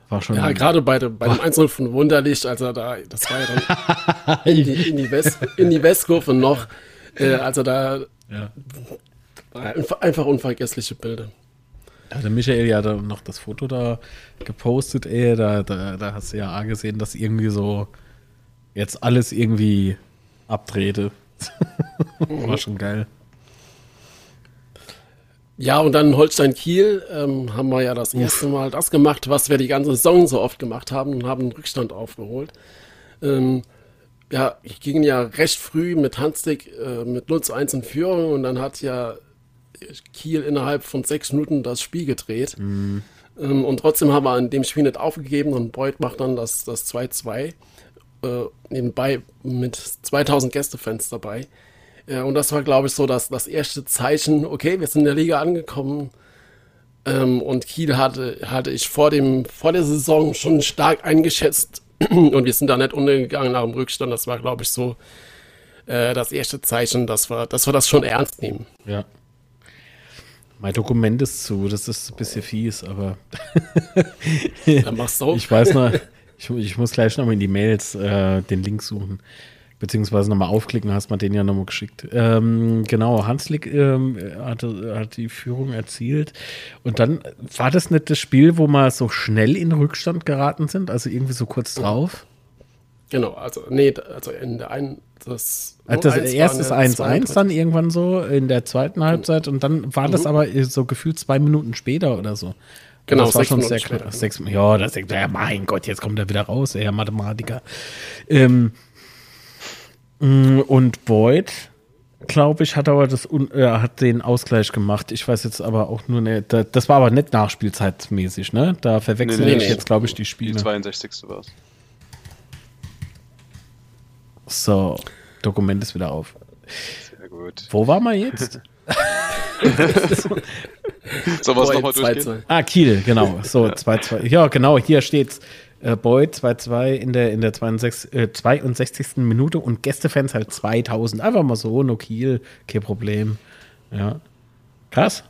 War schon ja, gerade bei, dem, bei dem Einzel von Wunderlicht, als er da, das war ja dann in die, in die, West, in die Westkurve noch, äh, als er da ja. einfach unvergessliche Bilder. Ja, der Michael ja da noch das Foto da gepostet, ey, da, da, da hast du ja gesehen, dass irgendwie so jetzt alles irgendwie abdrehte. War schon geil. Ja, und dann Holstein Kiel ähm, haben wir ja das erste Mal das gemacht, was wir die ganze Saison so oft gemacht haben und haben einen Rückstand aufgeholt. Ähm, ja, ich ging ja recht früh mit Handstick äh, mit 0 zu 1 in Führung und dann hat ja Kiel innerhalb von sechs Minuten das Spiel gedreht. Mhm. Ähm, und trotzdem haben wir in dem Spiel nicht aufgegeben und Beuth macht dann das 2-2 äh, nebenbei mit 2000 Gästefans dabei. Ja, und das war, glaube ich, so das, das erste Zeichen, okay, wir sind in der Liga angekommen. Ähm, und Kiel hatte, hatte ich vor, dem, vor der Saison schon stark eingeschätzt. und wir sind da nicht untergegangen nach dem Rückstand. Das war, glaube ich, so äh, das erste Zeichen, dass wir, dass wir das schon ernst nehmen. Ja. Mein Dokument ist zu, das ist ein bisschen fies, aber. Dann machst du. ich weiß noch, ich, ich muss gleich noch mal in die Mails äh, den Link suchen. Beziehungsweise nochmal aufklicken, hast man den ja nochmal geschickt. Ähm, genau, Hanslik ähm, hat, hat die Führung erzielt. Und dann war das nicht das Spiel, wo wir so schnell in Rückstand geraten sind, also irgendwie so kurz drauf? Genau, also, nee, also in der einen, das. Also das erste ist 1-1 dann irgendwann so in der zweiten Halbzeit und dann war das mhm. aber so gefühlt zwei Minuten später oder so. Genau, das war schon sehr klar. Sechs, ja, das ja, mein Gott, jetzt kommt er wieder raus, der Mathematiker. Ähm, mm, und Boyd, glaube ich, hat aber das äh, hat den Ausgleich gemacht. Ich weiß jetzt aber auch nur nicht. Das war aber nicht nachspielzeitmäßig, ne? Da verwechsel nee, nee, ich nee. jetzt, glaube ich, die Spiele. Die 62. war es. So, Dokument ist wieder auf. Sehr gut. Wo war man jetzt? so was nochmal durchgehen? Ah, Kiel, genau. So, 2-2. Ja, genau, hier steht's. Äh, Boyd 2-2 in der, in der 62, äh, 62. Minute und Gästefans halt 2000. Einfach mal so, no Kiel, kein Problem. Ja. Krass.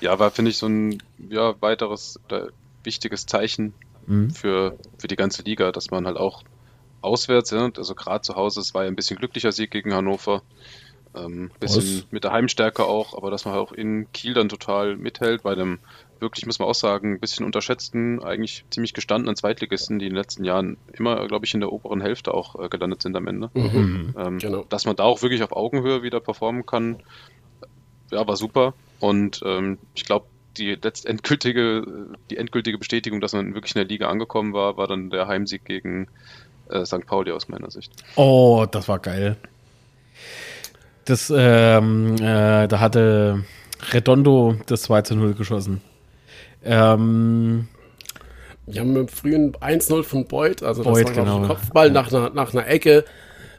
Ja, war, finde ich, so ein ja, weiteres wichtiges Zeichen mhm. für, für die ganze Liga, dass man halt auch auswärts, ja, also gerade zu Hause, es war ja ein bisschen glücklicher Sieg gegen Hannover. Ähm, bisschen Was? mit der Heimstärke auch, aber dass man auch in Kiel dann total mithält, bei dem wirklich, muss man auch sagen, ein bisschen unterschätzten, eigentlich ziemlich gestandenen Zweitligisten, die in den letzten Jahren immer, glaube ich, in der oberen Hälfte auch äh, gelandet sind am Ende. Mhm. Ähm, genau. Dass man da auch wirklich auf Augenhöhe wieder performen kann, ja, war super. Und ähm, ich glaube, die letztendgültige, die endgültige Bestätigung, dass man wirklich in der Liga angekommen war, war dann der Heimsieg gegen äh, St. Pauli aus meiner Sicht. Oh, das war geil. Das, ähm, äh, da hatte Redondo das 2 zu 0 geschossen. Ähm, wir haben im frühen 1-0 von Beuth, also das Beuth, war genau. Kopfball nach einer, nach einer Ecke.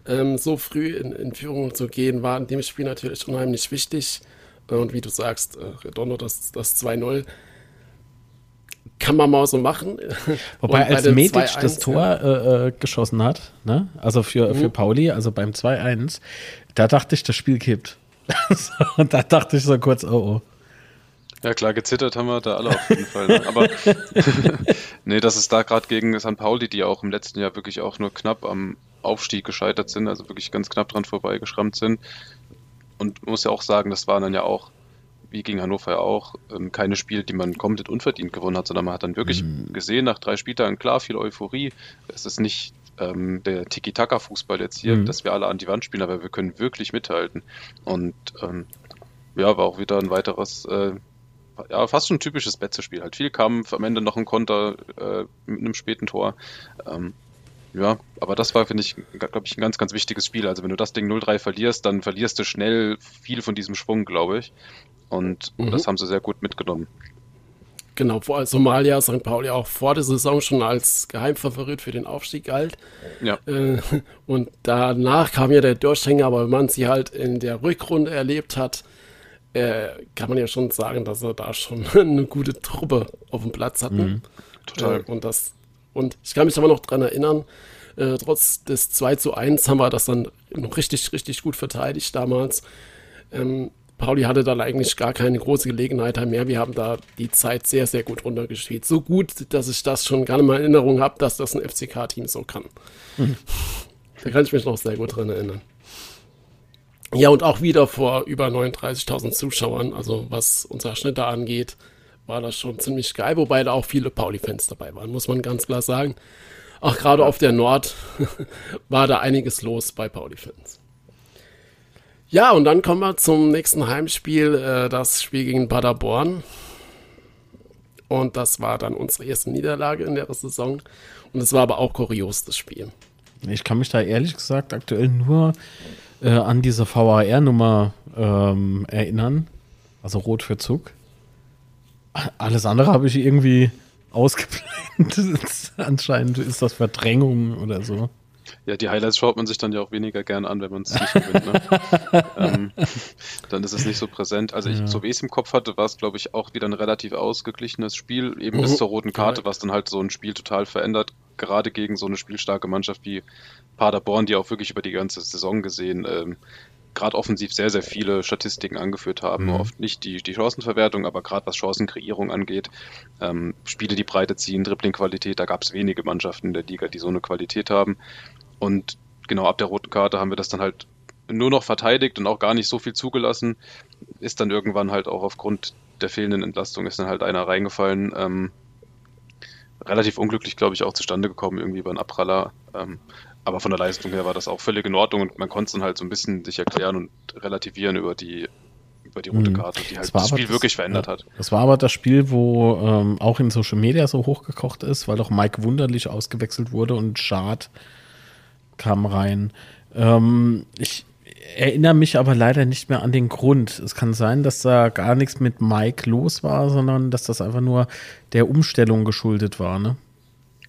Ähm, so früh in, in, Führung zu gehen, war in dem Spiel natürlich unheimlich wichtig. Und wie du sagst, äh, Redondo das, das 2-0 kann man mal so machen. Wobei als Medic das Tor ja. äh, geschossen hat, ne? also für, mhm. für Pauli, also beim 2-1, da dachte ich, das Spiel kippt. Und da dachte ich so kurz, oh oh. Ja klar, gezittert haben wir da alle auf jeden Fall. Ne? Aber nee, dass es da gerade gegen St. Pauli, die auch im letzten Jahr wirklich auch nur knapp am Aufstieg gescheitert sind, also wirklich ganz knapp dran vorbeigeschrammt sind. Und muss ja auch sagen, das waren dann ja auch wie gegen Hannover ja auch, ähm, keine Spiele, die man komplett unverdient gewonnen hat, sondern man hat dann wirklich mhm. gesehen, nach drei Spieltagen, klar, viel Euphorie. Es ist nicht ähm, der Tiki-Taka-Fußball jetzt hier, mhm. dass wir alle an die Wand spielen, aber wir können wirklich mithalten. Und ähm, ja, war auch wieder ein weiteres, äh, ja, fast schon ein typisches Betze-Spiel. Halt viel Kampf, am Ende noch ein Konter äh, mit einem späten Tor. Ähm, ja, aber das war, finde ich, glaube ich, ein ganz, ganz wichtiges Spiel. Also wenn du das Ding 0-3 verlierst, dann verlierst du schnell viel von diesem Schwung, glaube ich. Und mhm. das haben sie sehr gut mitgenommen. Genau, vor Somalia, St. Pauli auch vor der Saison schon als Geheimfavorit für den Aufstieg galt. Ja. Äh, und danach kam ja der Durchhänger, aber wenn man sie halt in der Rückrunde erlebt hat, äh, kann man ja schon sagen, dass sie da schon eine gute Truppe auf dem Platz hatten. Mhm. Total. Äh, und, das, und ich kann mich aber noch daran erinnern, äh, trotz des 2 zu 1 haben wir das dann noch richtig, richtig gut verteidigt damals. Ähm, Pauli hatte dann eigentlich gar keine große Gelegenheit mehr. Wir haben da die Zeit sehr, sehr gut runtergespielt. So gut, dass ich das schon gar nicht mal in Erinnerung habe, dass das ein FCK-Team so kann. Mhm. Da kann ich mich noch sehr gut dran erinnern. Ja, und auch wieder vor über 39.000 Zuschauern, also was unser Schnitt da angeht, war das schon ziemlich geil, wobei da auch viele Pauli-Fans dabei waren, muss man ganz klar sagen. Auch gerade auf der Nord war da einiges los bei Pauli-Fans. Ja, und dann kommen wir zum nächsten Heimspiel, äh, das Spiel gegen Paderborn. Und das war dann unsere erste Niederlage in der Saison. Und es war aber auch kurios, das Spiel. Ich kann mich da ehrlich gesagt aktuell nur äh, an diese VAR-Nummer ähm, erinnern. Also Rot für Zug. Alles andere habe ich irgendwie ausgeblendet. Anscheinend ist das Verdrängung oder so. Ja, die Highlights schaut man sich dann ja auch weniger gern an, wenn man es nicht gewinnt. Ne? ähm, dann ist es nicht so präsent. Also, ich, ja. so wie ich es im Kopf hatte, war es, glaube ich, auch wieder ein relativ ausgeglichenes Spiel, eben bis mhm. zur roten Karte, was dann halt so ein Spiel total verändert. Gerade gegen so eine spielstarke Mannschaft wie Paderborn, die auch wirklich über die ganze Saison gesehen ähm, gerade offensiv sehr, sehr viele Statistiken angeführt haben. Mhm. Oft nicht die, die Chancenverwertung, aber gerade was Chancenkreierung angeht, ähm, Spiele, die Breite ziehen, Dribblingqualität, da gab es wenige Mannschaften in der Liga, die so eine Qualität haben. Und genau ab der roten Karte haben wir das dann halt nur noch verteidigt und auch gar nicht so viel zugelassen. Ist dann irgendwann halt auch aufgrund der fehlenden Entlastung ist dann halt einer reingefallen. Ähm, relativ unglücklich, glaube ich, auch zustande gekommen, irgendwie über einen Abpraller. Ähm, aber von der Leistung her war das auch völlig in Ordnung und man konnte es dann halt so ein bisschen sich erklären und relativieren über die, über die rote Mhm. Karte, die halt Das das Spiel das- wirklich verändert hat. Das war aber das Spiel, wo ähm, auch in Social Media so hochgekocht ist, weil doch Mike Wunderlich ausgewechselt wurde und Schad kam rein. Ähm, ich erinnere mich aber leider nicht mehr an den Grund. Es kann sein, dass da gar nichts mit Mike los war, sondern dass das einfach nur der Umstellung geschuldet war. Ne?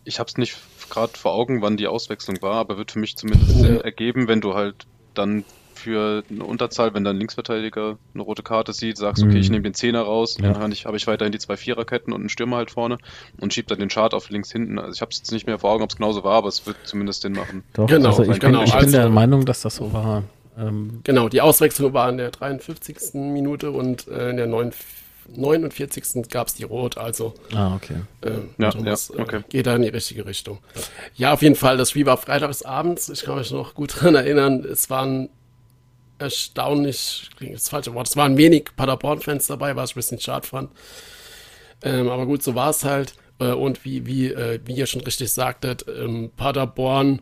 Ich habe es nicht gerade vor Augen, wann die Auswechslung war, aber wird für mich zumindest Sinn ergeben, wenn du halt dann für eine Unterzahl, wenn dein Linksverteidiger eine rote Karte sieht, sagst, okay, ich nehme den Zehner raus, Ja. dann habe ich, hab ich weiterhin die zwei Viererketten und einen Stürmer halt vorne und schieb dann den Chart auf links hinten. Also ich habe es jetzt nicht mehr vor Augen, ob es genauso war, aber es wird zumindest Sinn machen. Doch, Genau, also ich, genau, bin, ich bin also- der Meinung, dass das so war. Ähm, Genau, die Auswechslung war in der 53. Minute und äh, in der 9 49. gab es die Rot, also ah, okay. äh, Ja, ja, okay. äh, geht da in die richtige Richtung. Ja, auf jeden Fall, das Spiel war freitags abends, ich kann mich noch gut dran erinnern, es waren erstaunlich, klingt das falsche Wort, es waren wenig Paderborn-Fans dabei, was ich ein bisschen schade fand. Ähm, aber gut, so war es halt. Äh, und wie, wie, äh, wie ihr schon richtig sagtet, ähm, Paderborn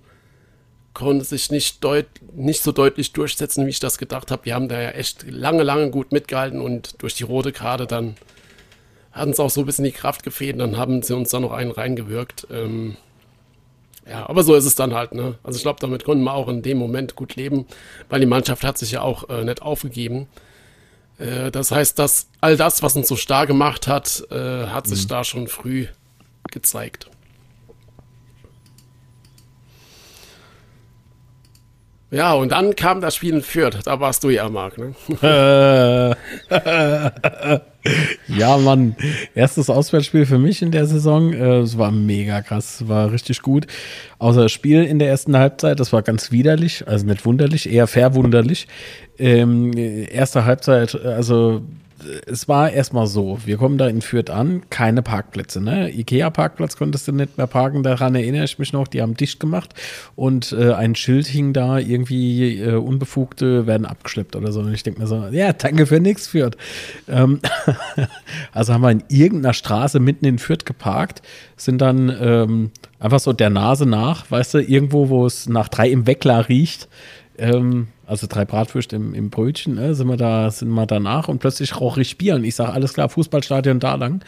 konnte sich nicht, deut nicht so deutlich durchsetzen, wie ich das gedacht habe. Die haben da ja echt lange, lange gut mitgehalten und durch die rote Karte dann hatten es auch so ein bisschen die Kraft gefehlt. Dann haben sie uns da noch einen reingewirkt. Ähm, ja, aber so ist es dann halt. Ne? Also ich glaube, damit konnten wir auch in dem Moment gut leben, weil die Mannschaft hat sich ja auch äh, nicht aufgegeben. Äh, das heißt, dass all das, was uns so stark gemacht hat, äh, hat sich da schon früh gezeigt. Ja, und dann kam das Spiel in Fürth. Da warst du ja, Marc. Ne? Ja, Mann. Erstes Auswärtsspiel für mich in der Saison. Äh, Es war mega krass. War richtig gut. Außer das Spiel in der ersten Halbzeit, das war ganz widerlich. Also nicht wunderlich, eher verwunderlich. Ähm, erste Halbzeit, also es war erstmal so, wir kommen da in Fürth an, keine Parkplätze. Ne? Ikea-Parkplatz konntest du nicht mehr parken, daran erinnere ich mich noch, die haben dicht gemacht und äh, ein Schild hing da, irgendwie äh, Unbefugte werden abgeschleppt oder so. Und ich denke mir so, ja, danke für nichts, Fürth. Ähm, also haben wir in irgendeiner Straße mitten in Fürth geparkt, sind dann ähm, einfach so der Nase nach, weißt du, irgendwo, wo es nach drei im Weckler riecht, ähm, also drei Bratwürste im, im Brötchen, ne, sind wir da, sind wir danach und plötzlich rauche ich Bier und ich sage, alles klar, Fußballstadion da lang.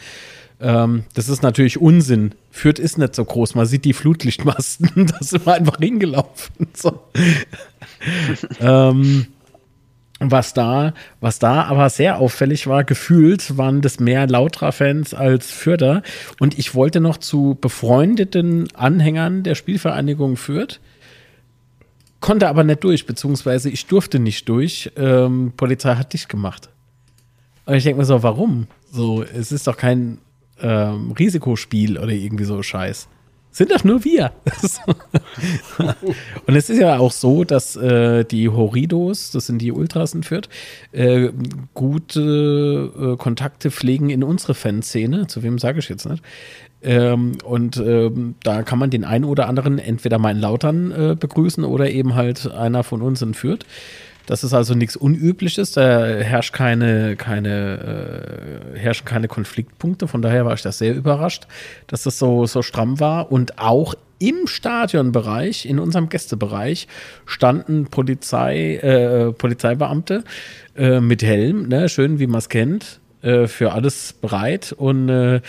Ähm, das ist natürlich Unsinn. Fürth ist nicht so groß. Man sieht die Flutlichtmasten, da sind wir einfach hingelaufen. So. ähm, was da, was da aber sehr auffällig war, gefühlt waren das mehr Lautra-Fans als Fürther. Und ich wollte noch zu befreundeten Anhängern der Spielvereinigung Fürth, konnte aber nicht durch, beziehungsweise ich durfte nicht durch. Ähm, Polizei hat dicht gemacht. Und ich denke mir so, warum? So, es ist doch kein ähm, Risikospiel oder irgendwie so Scheiß. Sind doch nur wir. Und es ist ja auch so, dass äh, die Horridos, das sind die Ultras in Fürth, äh, gute äh, Kontakte pflegen in unsere Fanszene. Zu wem sage ich jetzt nicht? Ähm, und ähm, da kann man den einen oder anderen entweder mal in Lautern äh, begrüßen oder eben halt einer von uns in Fürth. Das ist also nichts Unübliches, da herrscht keine, keine, äh, herrschen keine Konfliktpunkte. Von daher war ich da sehr überrascht, dass das so, so stramm war. Und auch im Stadionbereich, in unserem Gästebereich, standen Polizei, äh, Polizeibeamte äh, mit Helm, ne, schön wie man es kennt, äh, für alles bereit und äh,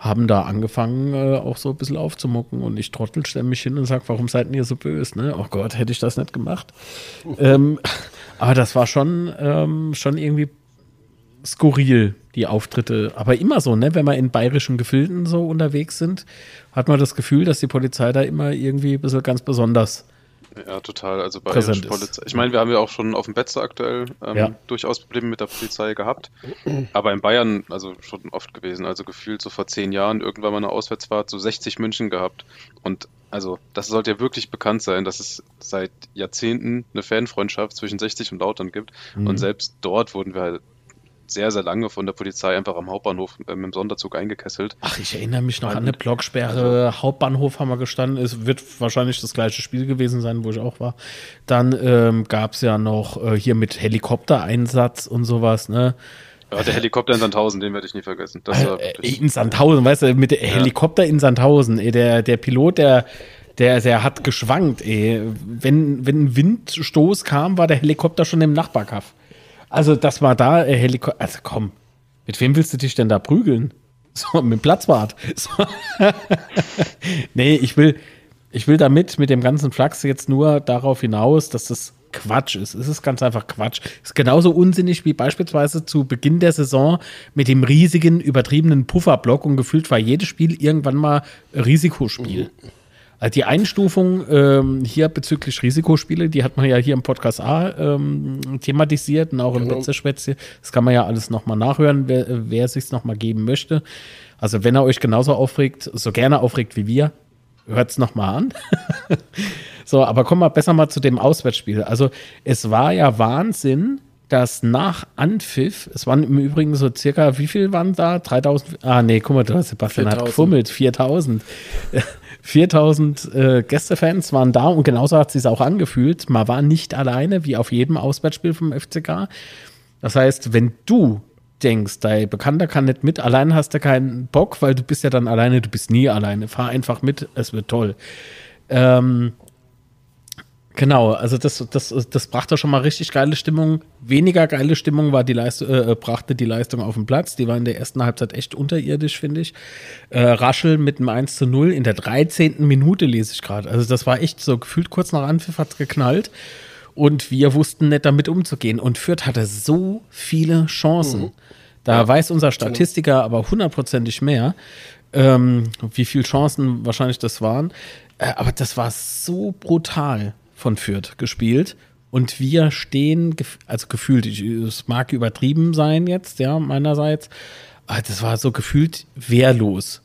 haben da angefangen, äh, auch so ein bisschen aufzumucken. Und ich trottel, stelle mich hin und sage, warum seid ihr so böse? Ne? Oh Gott, hätte ich das nicht gemacht. ähm, aber das war schon, ähm, schon irgendwie skurril, die Auftritte. Aber immer so, ne? wenn wir in bayerischen Gefilden so unterwegs sind, hat man das Gefühl, dass die Polizei da immer irgendwie ein bisschen ganz besonders Ja, total. Also bei ist. Polizei. Ich meine, wir haben ja auch schon auf dem Betze aktuell ähm, Ja. durchaus Probleme mit der Polizei gehabt. Aber in Bayern, also schon oft gewesen. Also gefühlt so vor zehn Jahren irgendwann mal eine Auswärtsfahrt, so 60 München gehabt. Und also das sollte ja wirklich bekannt sein, dass es seit Jahrzehnten eine Fanfreundschaft zwischen 60 und Lautern gibt. Mhm. Und selbst dort wurden wir halt sehr, sehr lange von der Polizei einfach am Hauptbahnhof äh, mit dem Sonderzug eingekesselt. Ach, ich erinnere mich noch an eine Blocksperre. Also, Hauptbahnhof haben wir gestanden. Es wird wahrscheinlich das gleiche Spiel gewesen sein, wo ich auch war. Dann ähm, gab es ja noch äh, hier mit Helikoptereinsatz und sowas, ne? Ja, der Helikopter in Sandhausen, den werde ich nie vergessen. Das war äh, in Sandhausen, weißt du, mit dem ja. Helikopter in Sandhausen. Ey, der, der Pilot, der, der, der hat geschwankt, ey. Wenn, wenn ein Windstoß kam, war der Helikopter schon im Nachbarkaff. Also, das war da äh, Helikopter. Also, komm, mit wem willst du dich denn da prügeln? So, mit Platzwart. So. nee, ich will, ich will damit, mit dem ganzen Flachs jetzt nur darauf hinaus, dass das Quatsch ist. Es ist ganz einfach Quatsch. Es ist genauso unsinnig wie beispielsweise zu Beginn der Saison mit dem riesigen, übertriebenen Pufferblock und gefühlt war jedes Spiel irgendwann mal Risikospiel. Mhm. Also die Einstufung ähm, hier bezüglich Risikospiele, die hat man ja hier im Podcast A ähm, thematisiert und auch im genau. Betzeschwätzchen. Das kann man ja alles nochmal nachhören, wer, wer es sich nochmal geben möchte. Also wenn er euch genauso aufregt, so gerne aufregt wie wir, hört es nochmal an. so, aber kommen wir besser mal zu dem Auswärtsspiel. Also es war ja Wahnsinn, dass nach Anpfiff, es waren im Übrigen so circa, wie viel waren da? 3000? Ah, nee, guck mal, Sebastian 4000. hat gefummelt, 4000. 4000 äh, Gästefans waren da und genauso hat es sich auch angefühlt. Man war nicht alleine, wie auf jedem Auswärtsspiel vom FCK. Das heißt, wenn du denkst, dein Bekannter kann nicht mit, allein hast du keinen Bock, weil du bist ja dann alleine, du bist nie alleine. Fahr einfach mit, es wird toll. Ähm, genau, also das, das, das brachte schon mal richtig geile Stimmung. Weniger geile Stimmung war die Leistung, äh, brachte die Leistung auf den Platz. Die war in der ersten Halbzeit echt unterirdisch, finde ich. Äh, Raschel mit einem 1 zu 0 in der 13. Minute lese ich gerade. Also das war echt so gefühlt kurz nach Anpfiff hat es geknallt. Und wir wussten nicht damit umzugehen. Und Fürth hatte so viele Chancen. Mhm. Da ja, weiß unser. Statistiker aber hundertprozentig mehr, ähm, wie viele Chancen wahrscheinlich das waren. Äh, aber das war so brutal von Fürth gespielt. Und wir stehen, also gefühlt, es mag übertrieben sein jetzt, ja, meinerseits, aber das war so gefühlt wehrlos.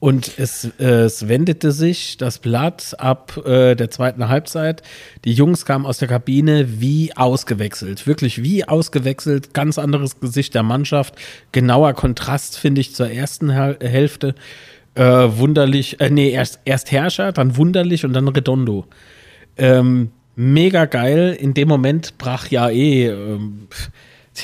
Und es, es wendete sich das Blatt ab äh, der zweiten Halbzeit. Die Jungs kamen aus der Kabine wie ausgewechselt. Wirklich wie ausgewechselt. Ganz anderes Gesicht der Mannschaft. Genauer Kontrast, finde ich, zur ersten Hälfte. Äh, wunderlich, äh, nee, erst, erst Herrscher, dann wunderlich und dann Redondo. Ähm, mega geil. In dem Moment brach ja eh. Ähm,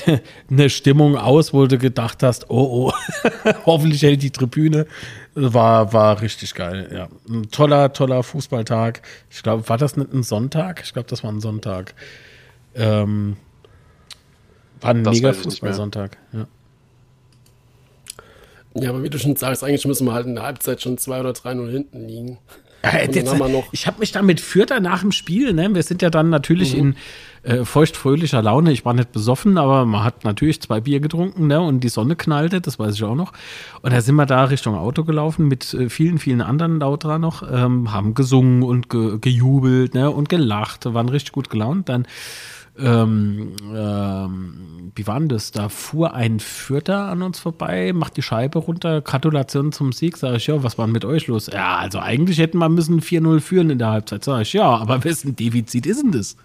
eine Stimmung aus, wo du gedacht hast, oh, oh, hoffentlich hält die Tribüne. War, war richtig geil, ja. Ein toller, toller Fußballtag. Ich glaube, war das nicht ein Sonntag? Ich glaube, das war ein Sonntag. Ähm, war ein das mega Fußballsonntag, ja. Ja, aber wie du schon sagst, eigentlich müssen wir halt in der Halbzeit schon 2 oder 3-0 hinten liegen. Ja, jetzt, ich habe mich damit Fürther nach dem Spiel, ne? wir sind ja dann natürlich mhm. in äh, feuchtfröhlicher Laune. Ich war nicht besoffen, aber man hat natürlich zwei Bier getrunken ne? und die Sonne knallte, das weiß ich auch noch. Und da sind wir da Richtung Auto gelaufen mit äh, vielen, vielen anderen Lauterer noch, ähm, haben gesungen und ge gejubelt ne? und gelacht, waren richtig gut gelaunt. Dann ähm, ähm, wie war denn das? Da fuhr ein Fürther an uns vorbei, macht die Scheibe runter, Gratulation zum Sieg, sage ich, ja, was war mit euch los? Ja, also eigentlich hätten wir müssen 4-0 führen in der Halbzeit, sage ich, ja, aber wessen Defizit ist denn das?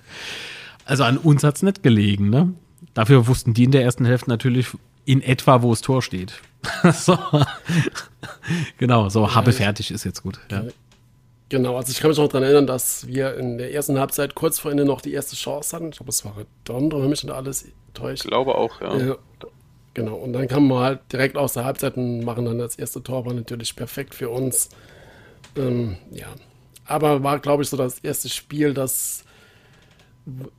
Also an uns hat es nicht gelegen, ne? Dafür wussten die in der ersten Hälfte natürlich in etwa, wo das Tor steht. so. genau, so, habe fertig ist jetzt gut. Ja. Genau, also ich kann mich noch daran erinnern, dass wir in der ersten Halbzeit kurz vor Ende noch die erste Chance hatten. Ich glaube, es war Redondo, wenn mich da alles täuscht. Ich glaube auch, ja. Äh, genau, und dann kamen wir halt direkt aus der Halbzeit und machen dann das erste Tor, war natürlich perfekt für uns. Ähm, ja, aber war, glaube ich, so das erste Spiel, das,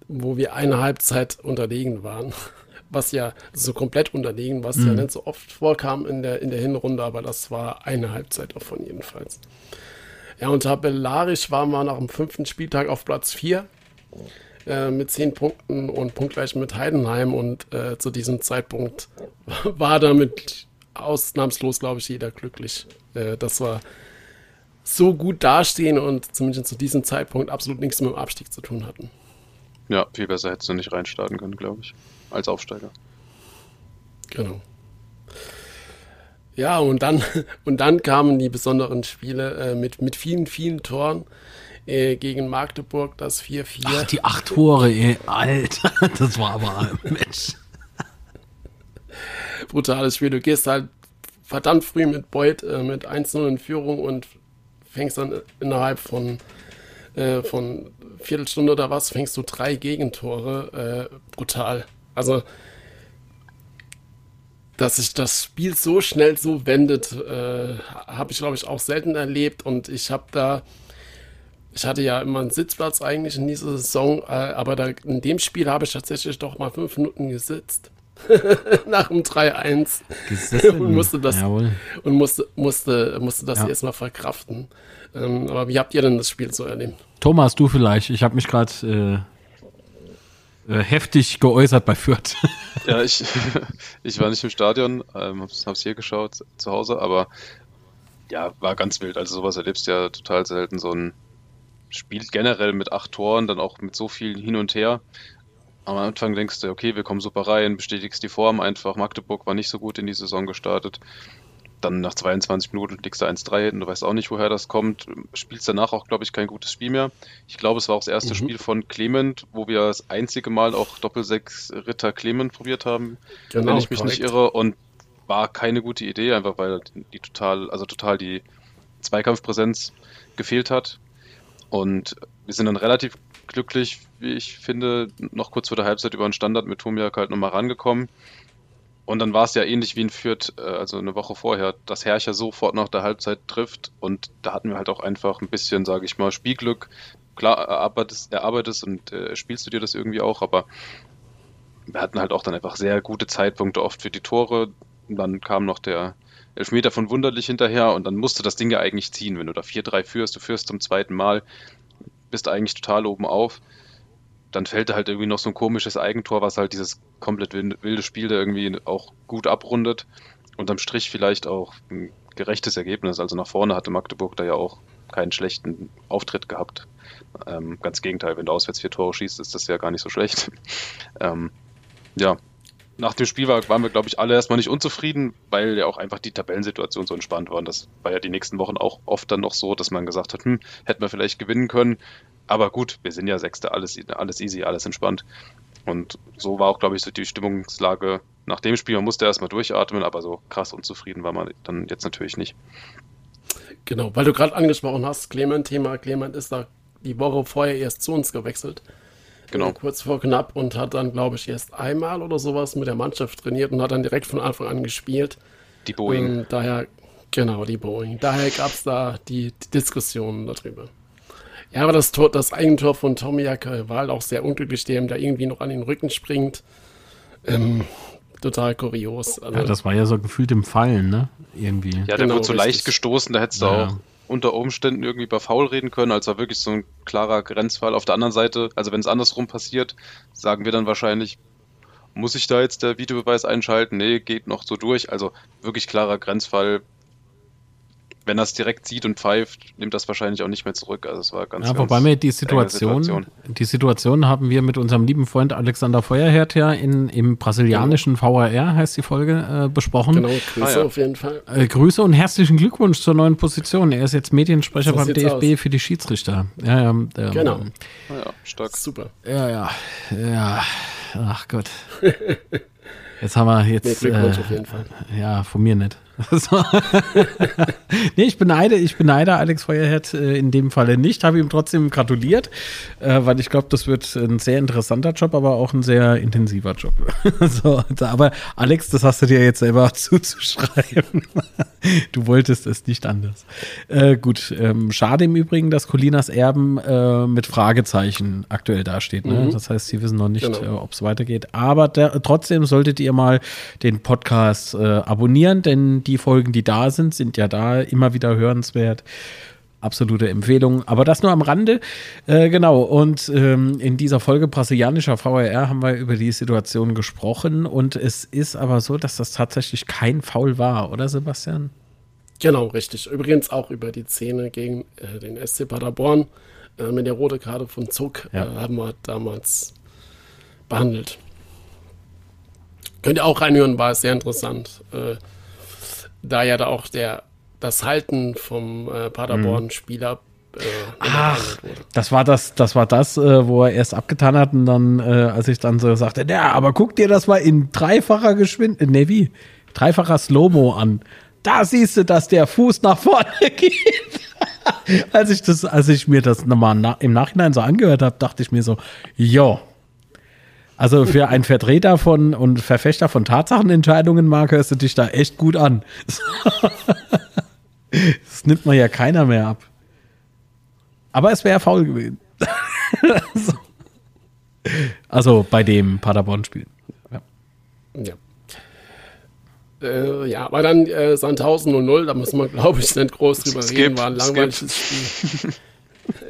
wo wir eine Halbzeit unterlegen waren. Was ja so komplett unterlegen, was mhm. ja nicht so oft vorkam in der, in der Hinrunde, aber das war eine Halbzeit davon jedenfalls. Ja, und tabellarisch waren wir nach dem fünften Spieltag auf Platz 4 äh, mit 10 Punkten und punktgleich mit Heidenheim. Und äh, zu diesem Zeitpunkt war damit ausnahmslos, glaube ich, jeder glücklich. Äh, dass wir so gut dastehen und zumindest zu diesem Zeitpunkt absolut nichts mit dem Abstieg zu tun hatten. Ja, viel besser hättest du nicht reinstarten können, glaube ich, als Aufsteiger. Genau. Ja, und dann, und dann kamen die besonderen Spiele äh, mit, mit vielen, vielen Toren äh, gegen Magdeburg, das 4-4. Ach, die acht Tore, ey, Alter, das war aber ein Mensch. brutales Spiel. Du gehst halt verdammt früh mit Beut, äh, mit 1-0 in Führung und fängst dann innerhalb von, äh, von Viertelstunde oder was, fängst du drei Gegentore. Äh, brutal. Also, dass sich das Spiel so schnell so wendet, äh, habe ich, glaube ich, auch selten erlebt. Und ich habe da, ich hatte ja immer einen Sitzplatz eigentlich in dieser Saison, äh, aber da, in dem Spiel habe ich tatsächlich doch mal fünf Minuten gesitzt. Nach dem 3-1. und musste das Jawohl. und musste, musste, musste das ja. erstmal verkraften. Ähm, aber wie habt ihr denn das Spiel so erlebt? Thomas, du vielleicht. Ich habe mich gerade äh, heftig geäußert bei Fürth. ja, ich, ich war nicht im Stadion, ähm, hab's, hab's hier geschaut zu Hause, aber ja, war ganz wild. Also sowas erlebst du ja total selten. So ein Spiel generell mit acht Toren, dann auch mit so viel hin und her. Am Anfang denkst du, okay, wir kommen super rein, bestätigst die Form einfach. Magdeburg war nicht so gut in die Saison gestartet. Dann nach 22 Minuten liegst du 1-3 hinten, du weißt auch nicht, woher das kommt. Spielst danach auch, glaube ich, kein gutes Spiel mehr. Ich glaube, es war auch das erste mhm. Spiel von Clement, wo wir das einzige Mal auch Doppelsechs Ritter Clement probiert haben, genau, wenn ich mich korrekt. nicht irre. Und war keine gute Idee, einfach weil die total, also total die Zweikampfpräsenz gefehlt hat. Und wir sind dann relativ glücklich, wie ich finde, noch kurz vor der Halbzeit über einen Standard mit Tomiak halt nochmal rangekommen. Und dann war es ja ähnlich wie in Fürth, äh, also eine Woche vorher, dass Herrscher sofort nach der Halbzeit trifft. Und da hatten wir halt auch einfach ein bisschen, sage ich mal, Spielglück. Klar, erarbeitest, erarbeitest und äh, spielst du dir das irgendwie auch, aber wir hatten halt auch dann einfach sehr gute Zeitpunkte oft für die Tore. Und dann kam noch der Elfmeter von Wunderlich hinterher und dann musste das Ding ja eigentlich ziehen. Wenn du da 4-3 führst, du führst zum zweiten Mal, bist eigentlich total oben auf. Dann fällt da halt irgendwie noch so ein komisches Eigentor, was halt dieses komplett wilde Spiel da irgendwie auch gut abrundet. Unterm Strich vielleicht auch ein gerechtes Ergebnis. Also nach vorne hatte Magdeburg da ja auch keinen schlechten Auftritt gehabt. Ähm, ganz Gegenteil, wenn du auswärts vier Tore schießt, ist das ja gar nicht so schlecht. ähm, ja, nach dem Spiel war, waren wir, glaube ich, alle erstmal nicht unzufrieden, weil ja auch einfach die Tabellensituation so entspannt war. Und das war ja die nächsten Wochen auch oft dann noch so, dass man gesagt hat, hm, hätten wir vielleicht gewinnen können. Aber gut, wir sind ja Sechste, alles, alles easy, alles entspannt. Und so war auch, glaube ich, so die Stimmungslage nach dem Spiel. Man musste erstmal durchatmen, aber so krass unzufrieden war man dann jetzt natürlich nicht. Genau, weil du gerade angesprochen hast, Clement, Thema Clement ist da die Woche vorher erst zu uns gewechselt. Genau. Äh, kurz vor knapp und hat dann, glaube ich, erst einmal oder sowas mit der Mannschaft trainiert und hat dann direkt von Anfang an gespielt. Die Boeing. Ähm, daher, genau, die Boeing. Daher gab es da die, die Diskussionen darüber. Ja, aber das, Tor, das Eigentor von Tomiak war halt auch sehr unglücklich, dem da irgendwie noch an den Rücken springt. Ähm, total kurios. Also, ja, das war ja so gefühlt im Fallen, ne? Irgendwie. Ja, der genau, wurde so richtig. leicht gestoßen, da hättest du ja. auch unter Umständen irgendwie bei Foul reden können, als war wirklich so ein klarer Grenzfall. Auf der anderen Seite, also wenn es andersrum passiert, sagen wir dann wahrscheinlich, muss ich da jetzt der Videobeweis einschalten? Nee, geht noch so durch. Also wirklich klarer Grenzfall, wenn er es direkt sieht und pfeift, nimmt das wahrscheinlich auch nicht mehr zurück. Also es war ganz, ja, wobei mir die Situation, Situation, die Situation haben wir mit unserem lieben Freund Alexander Feuerherd ja in, im brasilianischen genau. VAR, heißt die Folge, äh, besprochen. Genau, Grüße ah, ja. auf jeden Fall. Äh, Grüße und herzlichen Glückwunsch zur neuen Position. Er ist jetzt Mediensprecher beim DFB aus. für die Schiedsrichter. Ja, ja, ähm, genau. Ah, ja, stark. Super. Ja, ja, ja. Ach Gott. Jetzt haben wir jetzt. Nee, äh, auf jeden Fall. Ja, von mir nicht. So. nee, ich beneide, ich beneide Alex Feuerherd äh, in dem Falle nicht, habe ihm trotzdem gratuliert, äh, weil ich glaube, das wird ein sehr interessanter Job, aber auch ein sehr intensiver Job. so, aber Alex, das hast du dir jetzt selber zuzuschreiben. du wolltest es nicht anders. Äh, gut, ähm, schade im Übrigen, dass Colinas Erben äh, mit Fragezeichen aktuell dasteht. Ne? Mhm. Das heißt, sie wissen noch nicht, genau. Äh, ob es weitergeht. Aber der, trotzdem solltet ihr mal den Podcast äh, abonnieren, denn die Folgen, die da sind, sind ja da immer wieder hörenswert. Absolute Empfehlung. Aber das nur am Rande. Äh, genau. Und ähm, in dieser Folge brasilianischer VRR haben wir über die Situation gesprochen. Und es ist aber so, dass das tatsächlich kein Foul war, oder Sebastian? Genau, richtig. Übrigens auch über die Szene gegen äh, den SC Paderborn äh, mit der rote Karte von Zuck ja. Äh, haben wir damals behandelt. Könnt ihr auch reinhören, war sehr interessant. Äh, da ja da auch der, das Halten vom äh, Paderborn-Spieler äh, Ach, das war das, das war das, äh, wo er erst abgetan hat und dann, äh, als ich dann so sagte, ja, aber guck dir das mal in dreifacher Geschwindigkeit, nee, wie? Dreifacher Slow-Mo an. Da siehst du, dass der Fuß nach vorne geht. als ich das, als ich mir das nochmal na, im Nachhinein so angehört habe, dachte ich mir so, jo. Also für einen Vertreter von und Verfechter von Tatsachenentscheidungen, Marc, hörst du dich da echt gut an. Das nimmt man ja keiner mehr ab. Aber es wäre faul gewesen. so. Also bei dem Paderborn-Spiel. Ja. Ja. Äh, ja, aber dann äh, Sandhausen 0-0, da muss man, glaube ich, nicht groß drüber Skip, reden, war ein langweiliges Spiel.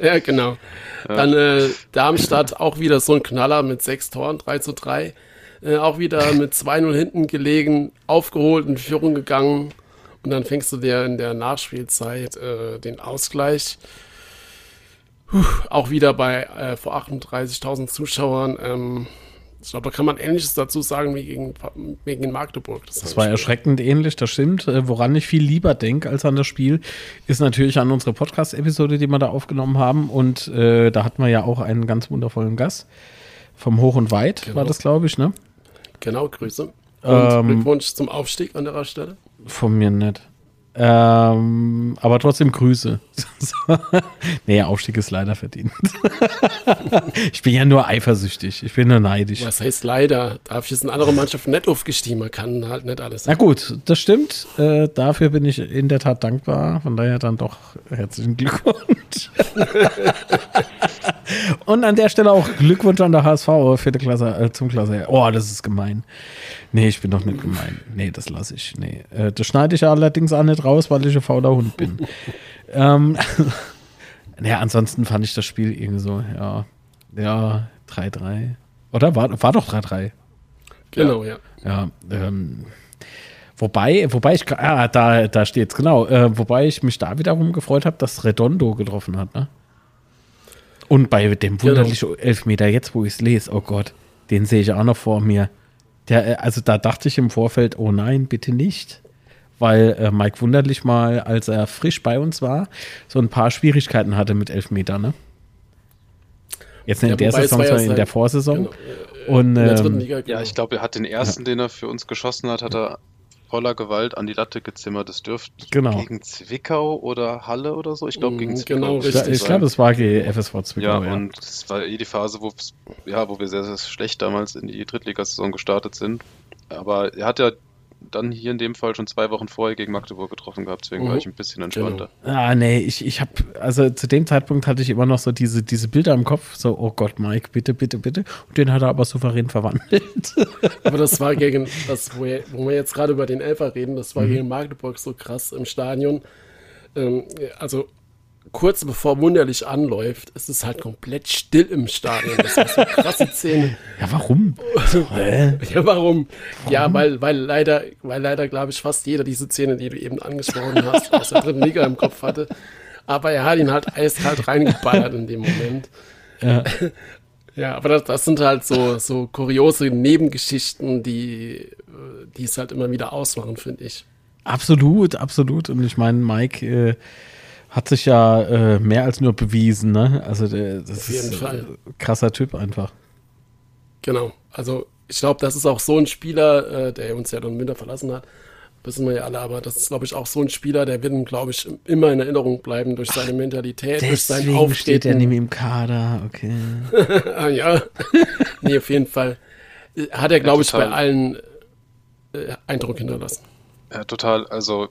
ja, genau. Dann äh, Darmstadt auch wieder so ein Knaller mit sechs Toren, 3 zu 3. Äh, auch wieder mit 2-0 hinten gelegen, aufgeholt, in Führung gegangen. Und dann fängst du dir in der Nachspielzeit äh, den Ausgleich. Puh, auch wieder bei äh, vor 38.000 Zuschauern. Ähm, ich glaube, da kann man Ähnliches dazu sagen wie gegen, wie gegen Magdeburg. Das war erschreckend ähnlich, das stimmt. Äh, woran ich viel lieber denke als an das Spiel, ist natürlich an unsere Podcast-Episode, die wir da aufgenommen haben. Und äh, da hatten wir ja auch einen ganz wundervollen Gast. Vom Hoch und Weit Genau. war das, glaube ich, ne? Genau, Grüße. Und Ähm, Glückwunsch zum Aufstieg an der Stelle. Von mir nicht. Ähm, aber trotzdem Grüße. nee, Aufstieg ist leider verdient. ich bin ja nur eifersüchtig. Ich bin nur neidisch. Was heißt leider? Dafür ist eine andere Mannschaft nicht aufgestiegen. Man kann halt nicht alles. Na gut, das stimmt. Äh, dafür bin ich in der Tat dankbar. Von daher dann doch herzlichen Glückwunsch. Und an der Stelle auch Glückwunsch an der HSV, vierte Klasse, äh, zum Klasse. Oh, das ist gemein. Nee, ich bin doch nicht gemein. Nee, das lasse ich. Nee. Äh, das schneide ich allerdings auch nicht raus, weil ich ein fauler Hund bin. ähm, naja, ansonsten fand ich das Spiel irgendwie so, ja, ja, 3-3. Oder? War, war doch 3-3. Genau, ja. Ja, ähm, wobei, wobei ich, ah, da, da steht's, genau, äh, wobei ich mich da wiederum gefreut habe, dass Redondo getroffen hat, ne? Und bei dem wunderlichen Elfmeter, jetzt wo ich es lese, oh Gott, den sehe ich auch noch vor mir. Der, äh, also da dachte ich im Vorfeld, oh nein, bitte nicht. Weil äh, Mike Wunderlich mal, als er frisch bei uns war, so ein paar Schwierigkeiten hatte mit Elfmeter, ne? Jetzt in Ja, der wobei es Saison, ja sondern in sein- der Vorsaison. Genau. Und, In der dritten ähm, Liga. Ja, genau. ich glaube, er hat den ersten, den er für uns geschossen hat, hat er voller Gewalt an die Latte gezimmert. Das dürfte Genau. gegen Zwickau oder Halle oder so. Ich glaube, gegen Mhm, Zwickau. genau, richtig. ich glaube, es war gegen FSV Ja, Zwickau. Ja, und es war eh die Phase, wo, ja, wo wir sehr, sehr schlecht damals in die Drittligasaison gestartet sind. Aber er hat ja dann hier in dem Fall schon zwei Wochen vorher gegen Magdeburg getroffen gehabt, deswegen Mhm. war ich ein bisschen entspannter. Ah, nee, ich, ich habe, also zu dem Zeitpunkt hatte ich immer noch so diese, diese Bilder im Kopf, so, oh Gott, Mike, bitte, bitte, bitte. Und den hat er aber souverän verwandelt. Aber das war gegen, das, wo, wir, wo wir jetzt gerade über den Elfer reden, das Mhm. war gegen Magdeburg so krass im Stadion. Ähm, also kurz bevor Wunderlich anläuft, ist es halt komplett still im Stadion. Das war so krasse Szene. ja, warum? Hä? Ja, warum? Ja, weil, weil leider, weil leider, glaube ich, fast jeder diese Szene, die du eben angesprochen hast, aus der dritten Liga im Kopf hatte. Aber er hat ihn halt eiskalt reingeballert in dem Moment. Ja. Ja, aber das, das sind halt so, so kuriose Nebengeschichten, die, die es halt immer wieder ausmachen, finde ich. Absolut, absolut. Und ich meine, Mike äh, hat sich ja äh, mehr als nur bewiesen, ne? Also der, das Auf jeden ist Fall. ein krasser Typ einfach. Genau. Also ich glaube, das ist auch so ein Spieler, äh, der uns ja dann im Winter verlassen hat. Wissen wir ja alle, aber das ist, glaube ich, auch so ein Spieler, der wird ihm, glaube ich, immer in Erinnerung bleiben durch seine Mentalität, durch sein Deswegen Auftreten. steht er mehr im Kader, okay. Ah, ja. nee, auf jeden Fall. Hat er, glaube ich, bei allen äh, Eindruck hinterlassen. Ja, total. Also,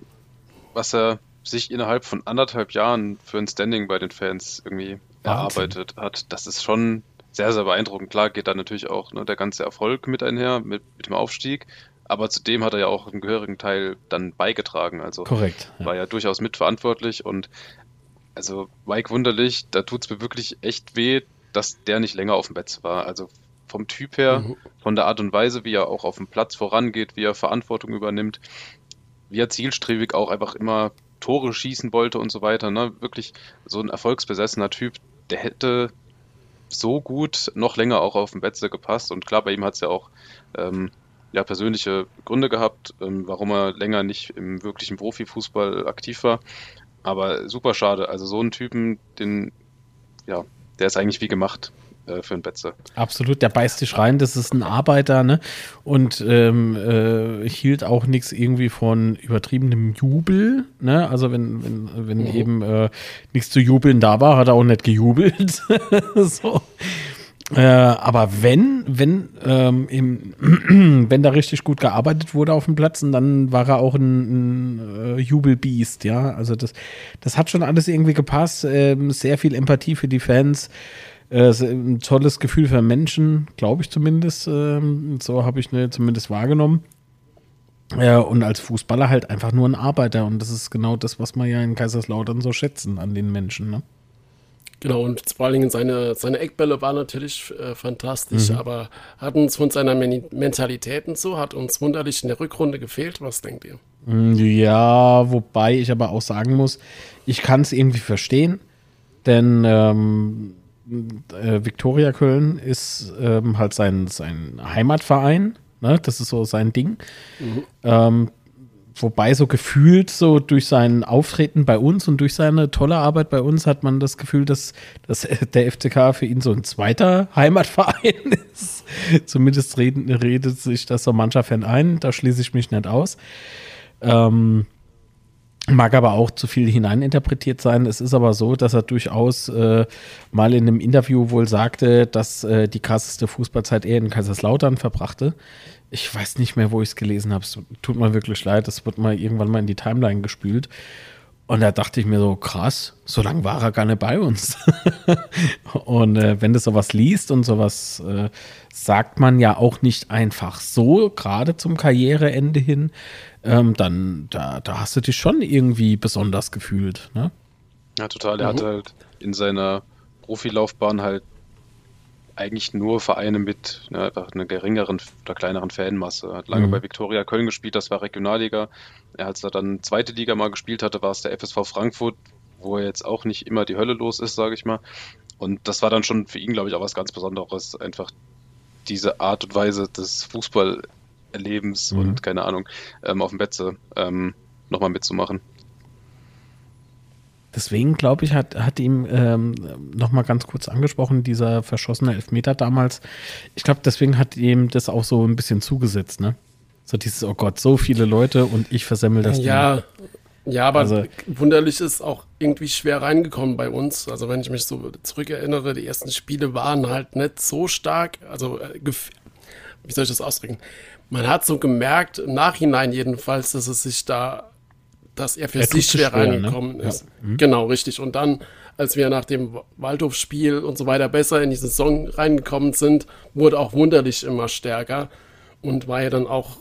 was er sich innerhalb von anderthalb Jahren für ein Standing bei den Fans irgendwie erarbeitet hat, das ist schon sehr, sehr beeindruckend. Klar geht da natürlich auch ne, der ganze Erfolg mit einher, mit, mit dem Aufstieg. Aber zudem hat er ja auch einen gehörigen Teil dann beigetragen. Also Korrekt. Ja. war ja durchaus mitverantwortlich und also Mike Wunderlich, da tut es mir wirklich echt weh, dass der nicht länger auf dem Bett war. Also vom Typ her, Mhm. von der Art und Weise, wie er auch auf dem Platz vorangeht, wie er Verantwortung übernimmt, wie er zielstrebig auch einfach immer Tore schießen wollte und so weiter. Ne? Wirklich so ein erfolgsbesessener Typ, der hätte so gut noch länger auch auf dem Betze gepasst. Und klar, bei ihm hat es ja auch ähm, ja, persönliche Gründe gehabt, ähm, warum er länger nicht im wirklichen Profifußball aktiv war. Aber super schade. Also so einen Typen, den, ja, der ist eigentlich wie gemacht äh, für einen Betze. Absolut, der beißt sich rein, das ist ein Arbeiter, ne? Und ähm, äh, hielt auch nichts irgendwie von übertriebenem Jubel, ne? Also wenn, wenn, wenn mhm. eben äh, nichts zu jubeln da war, hat er auch nicht gejubelt. so. Äh, aber wenn, wenn, ähm, im, wenn da richtig gut gearbeitet wurde auf dem Platz, dann war er auch ein, ein äh, Jubelbiest, ja. Also das, das hat schon alles irgendwie gepasst. Ähm, sehr viel Empathie für die Fans. Äh, ein tolles Gefühl für Menschen, glaube ich zumindest. Ähm, so habe ich ne, zumindest wahrgenommen. Ja, und als Fußballer halt einfach nur ein Arbeiter. Und das ist genau das, was wir ja in Kaiserslautern so schätzen an den Menschen. Ne? Genau, und vor allen Dingen seine, seine Eckbälle waren natürlich äh, fantastisch, mhm. aber hat uns von seiner Men Mentalität und so, hat uns wunderlich in der Rückrunde gefehlt. Was denkt ihr? Mm, ja, wobei ich aber auch sagen muss, ich kann es irgendwie verstehen, denn ähm, äh, Viktoria Köln ist ähm, halt sein, sein Heimatverein, ne? das ist so sein Ding. Mhm. Ähm, wobei so gefühlt so durch sein Auftreten bei uns und durch seine tolle Arbeit bei uns hat man das Gefühl, dass, dass der FCK für ihn so ein zweiter Heimatverein ist. Zumindest reden, redet sich das so mancher Fan ein, da schließe ich mich nicht aus. Ähm, Mag aber auch zu viel hineininterpretiert sein. Es ist aber so, dass er durchaus äh, mal in einem Interview wohl sagte, dass äh, die krasseste Fußballzeit er in Kaiserslautern verbrachte. Ich weiß nicht mehr, wo ich es gelesen habe. Tut mir wirklich leid. Das wird mal irgendwann mal in die Timeline gespült. Und da dachte ich mir so, krass, so lange war er gar nicht bei uns. und äh, wenn du sowas liest und sowas äh, sagt man ja auch nicht einfach so, gerade zum Karriereende hin, ähm, dann da, da hast du dich schon irgendwie besonders gefühlt. Ne? Ja, total. Er mhm. hat halt in seiner Profilaufbahn halt eigentlich nur Vereine mit ne, einfach einer geringeren oder kleineren Fanmasse. Er hat lange mhm. bei Viktoria Köln gespielt, das war Regionalliga. Er, als er dann zweite Liga mal gespielt hatte, war es der FSV Frankfurt, wo er jetzt auch nicht immer die Hölle los ist, sage ich mal. Und das war dann schon für ihn, glaube ich, auch was ganz Besonderes, einfach diese Art und Weise des Fußballerlebens mhm. und keine Ahnung, ähm, auf dem Betze ähm, nochmal mitzumachen. Deswegen, glaube ich, hat, hat ihm ähm, nochmal ganz kurz angesprochen, dieser verschossene Elfmeter damals. Ich glaube, deswegen hat ihm das auch so ein bisschen zugesetzt, ne? So dieses, oh Gott, so viele Leute und ich versemmel das. Ja, Ding. ja, aber also, wunderlich ist auch irgendwie schwer reingekommen bei uns. Also wenn ich mich so zurückerinnere, die ersten Spiele waren halt nicht so stark. Also äh, wie soll ich das ausdrücken? Man hat so gemerkt, im Nachhinein jedenfalls, dass es sich da dass er für er sich schwer, schwer ne? reingekommen ne? ist. Ja. Mhm. Genau, richtig. Und dann, als wir nach dem Waldhof-Spiel und so weiter besser in die Saison reingekommen sind, wurde auch wunderlich immer stärker und war ja dann auch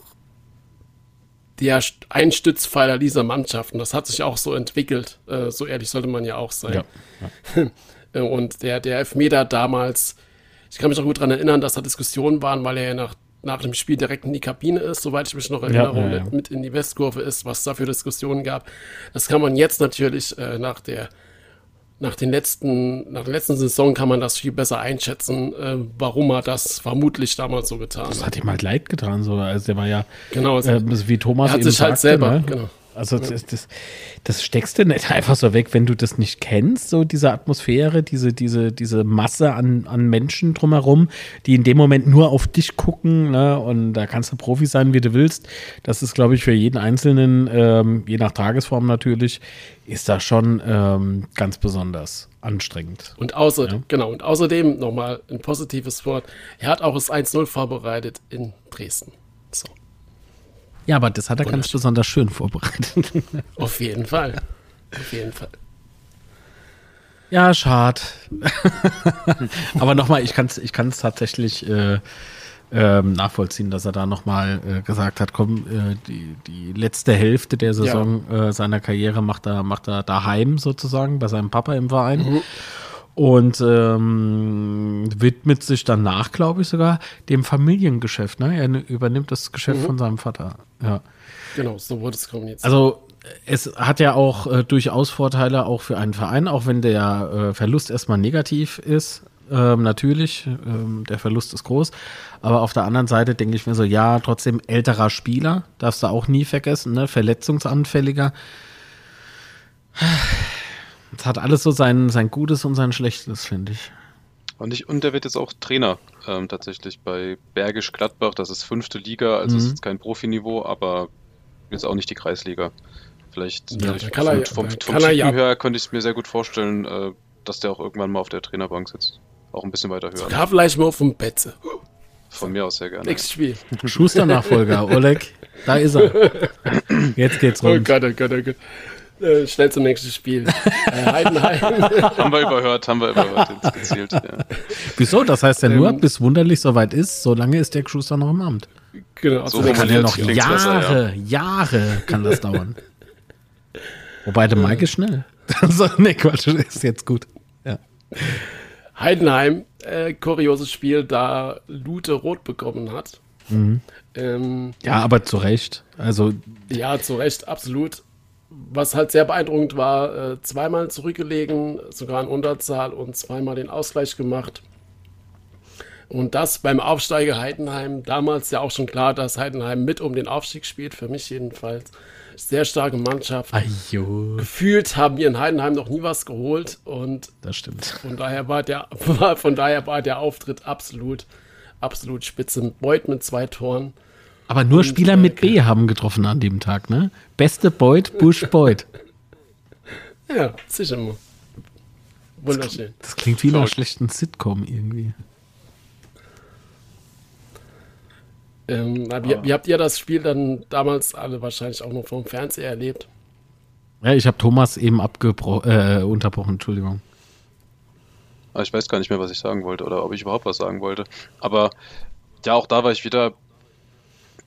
der Einstützpfeiler dieser Mannschaft. Und das hat sich auch so entwickelt. Äh, so ehrlich sollte man ja auch sein. Ja. Ja. Und der, der Elfmeter damals, ich kann mich auch gut daran erinnern, dass da Diskussionen waren, weil er ja nach nach dem Spiel direkt in die Kabine ist, soweit ich mich noch erinnere, ja, ja, ja. mit in die Westkurve ist, was da für Diskussionen gab. Das kann man jetzt natürlich äh, nach der nach den letzten, nach der letzten Saison kann man das viel besser einschätzen, äh, warum er das vermutlich damals so getan hat. Das hat ihm halt leid getan, so. Also der war ja, genau, äh, wie Thomas er hat sich halt sagte, halt selber, ne? genau. Also das, das, das, steckst du nicht einfach so weg, wenn du das nicht kennst, so diese Atmosphäre, diese, diese, diese Masse an, an Menschen drumherum, die in dem Moment nur auf dich gucken, ne? Und da kannst du Profi sein, wie du willst. Das ist, glaube ich, für jeden Einzelnen, ähm, je nach Tagesform natürlich, ist das schon ähm, ganz besonders anstrengend. Und außer, ja? genau, und außerdem nochmal ein positives Wort. Er hat auch das 1-0 vorbereitet in Dresden. So. Ja, aber das hat er ganz besonders schön vorbereitet. Auf jeden Fall. Auf jeden Fall. Ja, schade. aber nochmal, ich kann es ich kann's tatsächlich äh, ähm, nachvollziehen, dass er da nochmal äh, gesagt hat, komm, äh, die, die letzte Hälfte der Saison ja. äh, seiner Karriere macht er, macht er daheim sozusagen, bei seinem Papa im Verein. Mhm und ähm, widmet sich danach, glaube ich, sogar dem Familiengeschäft. Ne? Er übernimmt das Geschäft mhm. von seinem Vater. Ja. Genau, so wurde es kommuniziert. Also es hat ja auch äh, durchaus Vorteile auch für einen Verein, auch wenn der äh, Verlust erstmal negativ ist. Ähm, natürlich, ähm, der Verlust ist groß. Aber auf der anderen Seite denke ich mir so, ja, trotzdem älterer Spieler, darfst du auch nie vergessen, ne? verletzungsanfälliger hat, hat alles so sein, sein Gutes und sein Schlechtes, finde ich. Und, ich, und der wird jetzt auch Trainer ähm, tatsächlich bei Bergisch Gladbach. Das ist fünfte Liga, also Mhm. ist jetzt kein Profiniveau, aber jetzt auch nicht die Kreisliga. Vielleicht, Ja, vielleicht kann er ja- vom, vom, kann vom er Typen ja- her könnte ich es mir sehr gut vorstellen, äh, dass der auch irgendwann mal auf der Trainerbank sitzt. Auch ein bisschen weiter höher. Sogar vielleicht mal vom Betze. Von mir aus sehr gerne. Nächstes Spiel. Schuster-Nachfolger, Oleg, da ist er. Jetzt geht's Oh rund. Gott, oh Gott, oh Gott. Äh, schnell zum nächsten Spiel. äh, Heidenheim. haben wir überhört, haben wir überhört, jetzt gezielt. Ja. Wieso? Das heißt ja nur, Ähm, bis wunderlich soweit ist, solange ist der Schuster noch im Amt. genau, So nächsten Kann ja noch klingt's besser, Jahre, Jahre kann das dauern. Wobei der Mike ist schnell. so, nee, Quatsch, ist jetzt gut. Ja. Heidenheim, äh, kurioses Spiel, da Lute rot bekommen hat. Ähm, ja, aber zu Recht. Also, ja, zu Recht, absolut. Was halt sehr beeindruckend war, äh, zweimal zurückgelegen, sogar in Unterzahl und zweimal den Ausgleich gemacht. Und das beim Aufsteiger Heidenheim, damals ja auch schon klar, dass Heidenheim mit um den Aufstieg spielt, für mich jedenfalls. Sehr starke Mannschaft. ajo, Gefühlt haben wir in Heidenheim noch nie was geholt und das stimmt. Von daher war der, von daher war der Auftritt absolut, absolut spitze. Beuth mit zwei Toren. Aber nur Spieler mit B haben getroffen an dem Tag, ne? Beste Beut, Busch Beut. Ja, sicher mal. Wunderschön. Das klingt wie in einer schlechten Sitcom irgendwie. Ähm, na, wie, wie habt ihr das Spiel dann damals alle wahrscheinlich auch noch vom Fernseher erlebt? Ja, ich habe Thomas eben abgebrochen, äh, unterbrochen, Entschuldigung. Aber ich weiß gar nicht mehr, was ich sagen wollte oder ob ich überhaupt was sagen wollte. Aber ja, auch da war ich wieder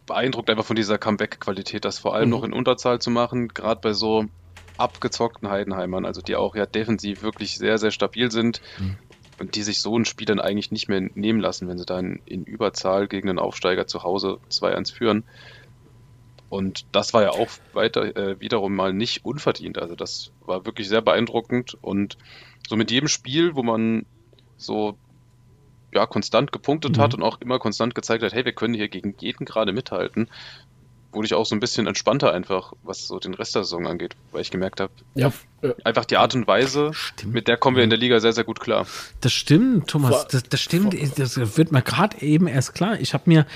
beeindruckt einfach von dieser Comeback-Qualität, das vor allem Mhm. noch in Unterzahl zu machen, gerade bei so abgezockten Heidenheimern, also die auch ja defensiv wirklich sehr, sehr stabil sind Mhm. und die sich so ein Spiel dann eigentlich nicht mehr nehmen lassen, wenn sie dann in Überzahl gegen einen Aufsteiger zu Hause 2-1 führen. Und das war ja auch weiter äh, wiederum mal nicht unverdient. Also das war wirklich sehr beeindruckend und so mit jedem Spiel, wo man so ja konstant gepunktet Mhm. hat und auch immer konstant gezeigt hat, hey, wir können hier gegen jeden gerade mithalten, wurde ich auch so ein bisschen entspannter einfach, was so den Rest der Saison angeht, weil ich gemerkt habe, Ja, äh, einfach die Art und Weise, Stimmt. mit der kommen wir in der Liga sehr, sehr gut klar. Das stimmt, Thomas. Das, das stimmt. Das wird mir gerade eben erst klar. Ich habe mir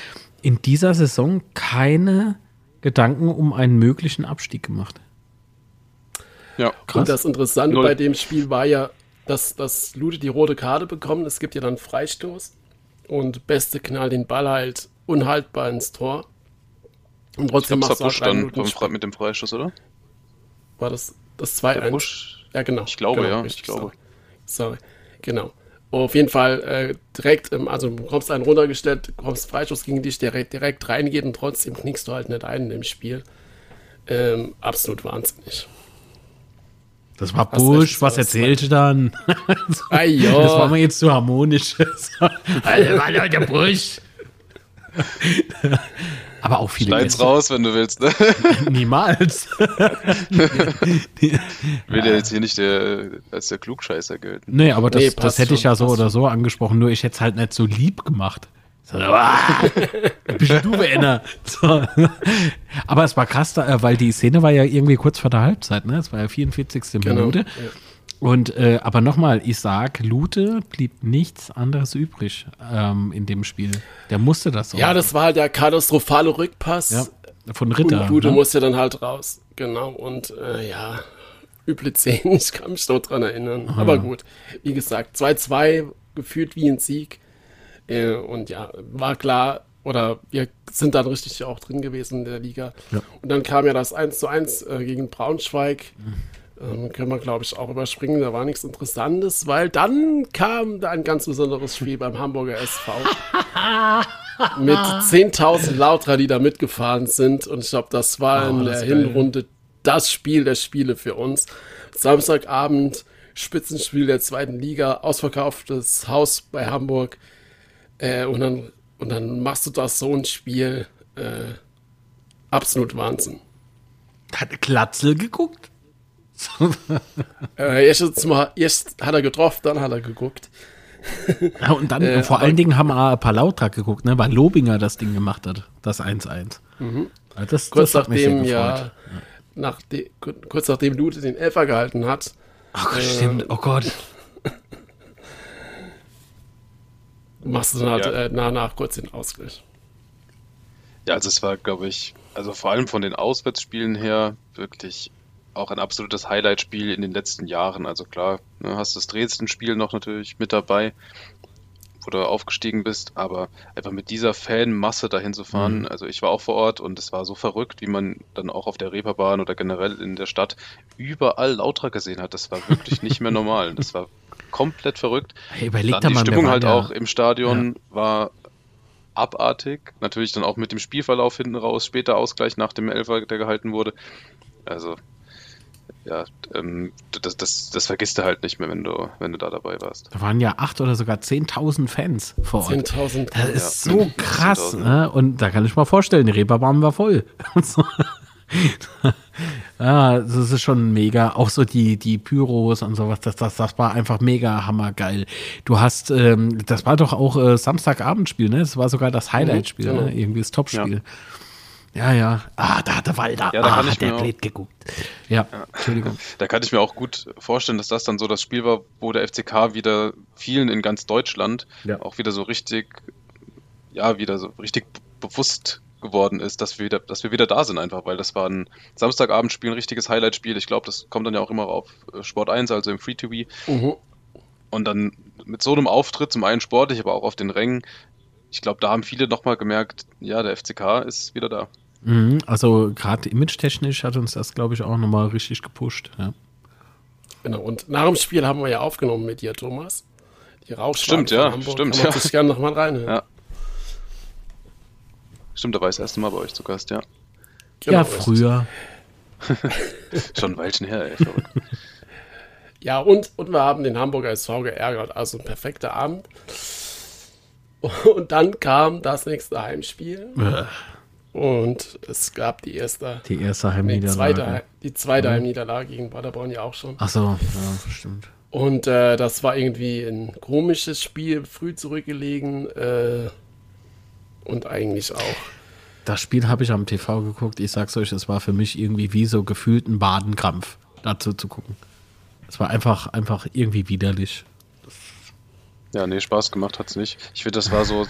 in dieser Saison keine Gedanken um einen möglichen Abstieg gemacht. Ja, Krass. Und das Interessante Null. bei dem Spiel war ja, dass, dass Lute die rote Karte bekommen. Es gibt ja dann Freistoß und Beste knallt den Ball halt unhaltbar ins Tor. Und trotzdem glaube, es dann vom mit dem Freistoß, oder? War das das Der 2-1? Busch, Ja, genau. Ich glaube, genau, ja, richtig, ich glaube. Sorry. sorry. Genau. Auf jeden Fall äh, direkt, ähm, also du bekommst einen runtergestellt, bekommst Freischuss gegen dich, der direkt, direkt reingeht und trotzdem knickst du halt nicht ein in dem Spiel. Ähm, absolut wahnsinnig. Das war Hast war was erzählte dann? Das war mir jetzt zu harmonisch. Alter, war doch der Busch. Aber auch viele schneid's Gäste. raus, wenn du willst. Ne? Niemals. Will ja jetzt hier nicht der, als der Klugscheißer gelten. Nee, aber das, Nee, das hätte ich schon, ja so oder so angesprochen, nur ich hätte es halt nicht so lieb gemacht. So, bist du Werner. So. Aber es war krass, äh, weil die Szene war ja irgendwie kurz vor der Halbzeit, ne? Es war ja 44. Genau. Minute. Ja. Und äh, aber nochmal, ich sag, Lute blieb nichts anderes übrig ähm, in dem Spiel. Der musste das so. ja, das war halt der katastrophale Rückpass. ja, von Ritter. Und Lute ne? musste dann halt raus. Genau. Und äh, ja, üble Szenen, ich kann mich noch dran erinnern. Aber gut, wie gesagt, 2-2 gefühlt wie ein Sieg. Äh, und ja, war klar, oder wir sind dann richtig auch drin gewesen in der Liga. Ja. Und dann kam ja das 1 zu 1 äh, gegen Braunschweig. Ähm, können wir, glaube ich, auch überspringen. Da war nichts Interessantes, weil dann kam da ein ganz besonderes Spiel beim Hamburger SV. mit 10.000 Lauter, die da mitgefahren sind. Und ich glaube, das war Oh, in das der. Hinrunde das Spiel der Spiele für uns. Samstagabend, Spitzenspiel der zweiten Liga, ausverkauftes Haus bei Hamburg. Äh, und, dann, und dann machst du das so ein Spiel. Äh, absolut Wahnsinn. Hat Glatzel geguckt? Äh, erst, jetzt mal, erst hat er getroffen, dann hat er geguckt. Ja, und dann Äh, vor aber- allen Dingen haben wir ein paar Lautra geguckt, ne? Weil Lobinger das Ding gemacht hat, das 1-1. Ja, das, Kurz das nachdem, ja, nachde, kurz nachdem Lute den Elfer gehalten hat, Ach Gott, stimmt. Oh Gott. Machst du dann halt Ja. äh, nach, nach kurz den Ausgleich. Ja, also es war, glaube ich, also vor allem von den Auswärtsspielen her wirklich auch ein absolutes Highlight-Spiel in den letzten Jahren. Also klar, ne, hast das Dresden-Spiel noch natürlich mit dabei, wo du aufgestiegen bist, aber einfach mit dieser Fanmasse dahin zu fahren, Mhm. also ich war auch vor Ort und es war so verrückt, wie man dann auch auf der Reeperbahn oder generell in der Stadt überall Lauter gesehen hat. Das war wirklich nicht mehr normal. Das war komplett verrückt. Hey, überleg Dann da die mal, Stimmung halt ja- auch im Stadion war abartig. Natürlich dann auch mit dem Spielverlauf hinten raus, später Ausgleich nach dem Elfer, der gehalten wurde. Also, ja, ähm, das, das, das vergisst du halt nicht mehr, wenn du, wenn du da dabei warst. Da waren ja acht oder sogar 10.000 Fans vor Ort. 10.000. Das ist Ja, so krass. 10.000. Ne? Und da kann ich mal vorstellen, die Reeperbahn war voll. Ja, das ist schon mega. Auch so die, die Pyros und sowas, das, das, das war einfach mega hammergeil. Du hast, ähm, das war doch auch äh, Samstagabendspiel, ne? Das war sogar das Highlight-Spiel, genau. ne? Irgendwie das Topspiel. Ja. ja, Ah, da hat der Walder. Ja, da ah, kann ich der blöd geguckt. Ja, Entschuldigung. Da kann ich mir auch gut vorstellen, dass das dann so das Spiel war, wo der FCK wieder vielen in ganz Deutschland Ja. auch wieder so richtig, ja, wieder so richtig bewusst geworden ist, dass wir wieder, dass wir wieder da sind einfach, weil das war ein Samstagabendspiel, ein richtiges Highlight-Spiel. Ich glaube, das kommt dann ja auch immer auf äh, Sport 1, also im Free-TV. Mhm. Und dann mit so einem Auftritt, zum einen sportlich, aber auch auf den Rängen, ich glaube, da haben viele nochmal gemerkt, ja, der FCK ist wieder da. Mhm, also gerade image-technisch hat uns das, glaube ich, auch nochmal richtig gepusht. Ja. Genau. Und nach dem Spiel haben wir ja aufgenommen mit dir, Thomas. Die Rauchschwaden Stimmt, ja, Hamburg. stimmt, Kann man ja. sich gerne nochmal reinhören. Ja. Stimmt, da war ich das erste Mal bei euch zu Gast, ja. Genau, ja, früher. Schon ein Weilchen her, ey. Verrückt. Ja, und, und wir haben den Hamburger SV geärgert. Also ein perfekter Abend. Und dann kam das nächste Heimspiel. Und es gab die erste, Die erste nee, Heimniederlage. zweite, die zweite Heimniederlage gegen Paderborn ja auch schon. Ach so, ja, stimmt. Und äh, das war irgendwie ein komisches Spiel, früh zurückgelegen. Äh, und eigentlich auch. Das Spiel habe ich am TV geguckt. Ich sag's euch, es war für mich irgendwie wie so gefühlt ein Badenkrampf, dazu zu gucken. Es war einfach, einfach irgendwie widerlich. Ja, nee, Spaß gemacht hat's nicht. Ich finde, das war so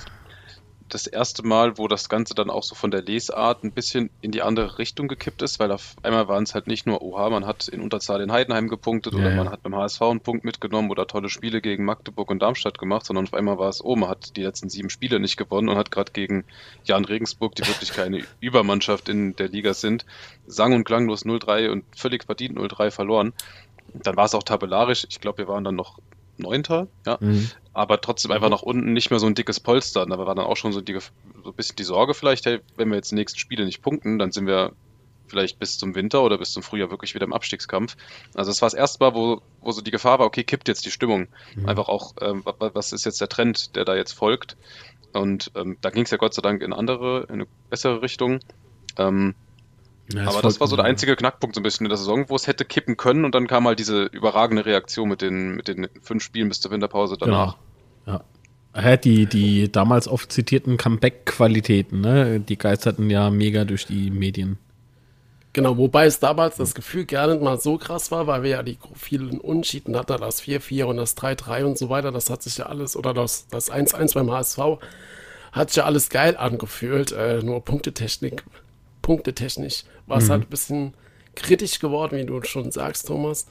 das erste Mal, wo das Ganze dann auch so von der Lesart ein bisschen in die andere Richtung gekippt ist, weil auf einmal waren es halt nicht nur, oha, man hat in Unterzahl in Heidenheim gepunktet Ja, oder ja. man hat beim HSV einen Punkt mitgenommen oder tolle Spiele gegen Magdeburg und Darmstadt gemacht, sondern auf einmal war es, oh, man hat die letzten sieben Spiele nicht gewonnen und hat gerade gegen Jan Regensburg, die wirklich keine Übermannschaft in der Liga sind, sang- und klanglos 0-3 und völlig verdient 0-3 verloren. Dann war es auch tabellarisch. Ich glaube, wir waren dann noch Neunter, ja Mhm. aber trotzdem einfach nach unten nicht mehr so ein dickes Polster. Da war dann auch schon so, die, so ein bisschen die Sorge vielleicht, hey, wenn wir jetzt die nächsten Spiele nicht punkten, dann sind wir vielleicht bis zum Winter oder bis zum Frühjahr wirklich wieder im Abstiegskampf. Also das war das erste Mal, wo, wo so die Gefahr war, okay, kippt jetzt die Stimmung. Einfach auch, ähm, wa- wa- was ist jetzt der Trend, der da jetzt folgt? Und ähm, da ging es ja Gott sei Dank in andere, in eine bessere Richtung. Ähm, Ja, aber das war so der einzige Knackpunkt so ein bisschen in der Saison, wo es hätte kippen können und dann kam halt diese überragende Reaktion mit den, mit den fünf Spielen bis zur Winterpause danach. Genau. Ja. Ja, die, die damals oft zitierten Comeback-Qualitäten, ne? die geisterten ja mega durch die Medien. Genau, wobei es damals das Gefühl gar nicht mal so krass war, weil wir ja die vielen Unschieden hatten, das 4-4 und das 3-3 und so weiter, das hat sich ja alles, oder das, das 1-1 beim HSV, hat sich ja alles geil angefühlt, äh, nur Punktetechnik, punktetechnisch war es halt ein bisschen kritisch geworden, wie du schon sagst, Thomas,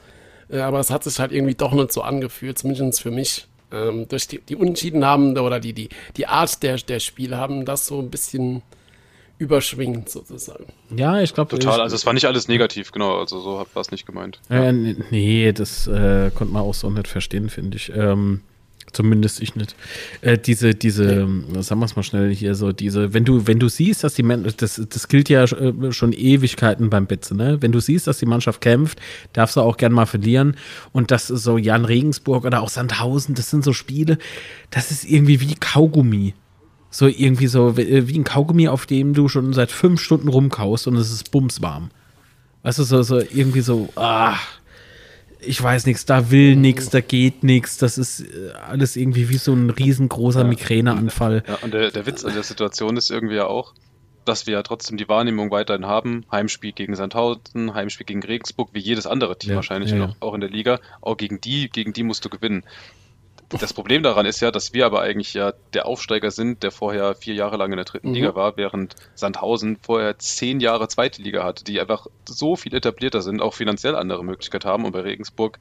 äh, aber es hat sich halt irgendwie doch nicht so angefühlt, zumindest für mich. Ähm, durch die, die Unschieden haben, oder die, die, die Art der, der Spiele haben das so ein bisschen überschwingend sozusagen. Ja, ich glaube. Total, also es war nicht alles negativ, genau, also so war es nicht gemeint. Äh, nee, das äh, konnte man auch so nicht verstehen, finde ich. Ähm, zumindest ich nicht. Äh, diese, diese, sagen wir es mal schnell hier, so diese, wenn du, wenn du siehst, dass die Menschen, das, das gilt ja äh, schon Ewigkeiten beim Betze, ne? Wenn du siehst, dass die Mannschaft kämpft, darfst du auch gern mal verlieren. Und das ist so Jan Regensburg oder auch Sandhausen, das sind so Spiele, das ist irgendwie wie Kaugummi. So irgendwie so wie wie ein Kaugummi, auf dem du schon seit fünf Stunden rumkaust und es ist bumswarm. Weißt du, so, so irgendwie so, ah, ich weiß nichts, da will nichts, da geht nichts, das ist äh, alles irgendwie wie so ein riesengroßer Migräneanfall. Ja, und der, der Witz an der Situation ist irgendwie ja auch, dass wir ja trotzdem die Wahrnehmung weiterhin haben. Heimspiel gegen Sandhausen, Heimspiel gegen Regensburg, wie jedes andere Team Ja, wahrscheinlich ja, noch, ja. auch in der Liga. Auch gegen die, gegen die musst du gewinnen. Das Problem daran ist ja, dass wir aber eigentlich ja der Aufsteiger sind, der vorher vier Jahre lang in der dritten Mhm. Liga war, während Sandhausen vorher zehn Jahre zweite Liga hatte, die einfach so viel etablierter sind, auch finanziell andere Möglichkeit haben. Und bei Regensburg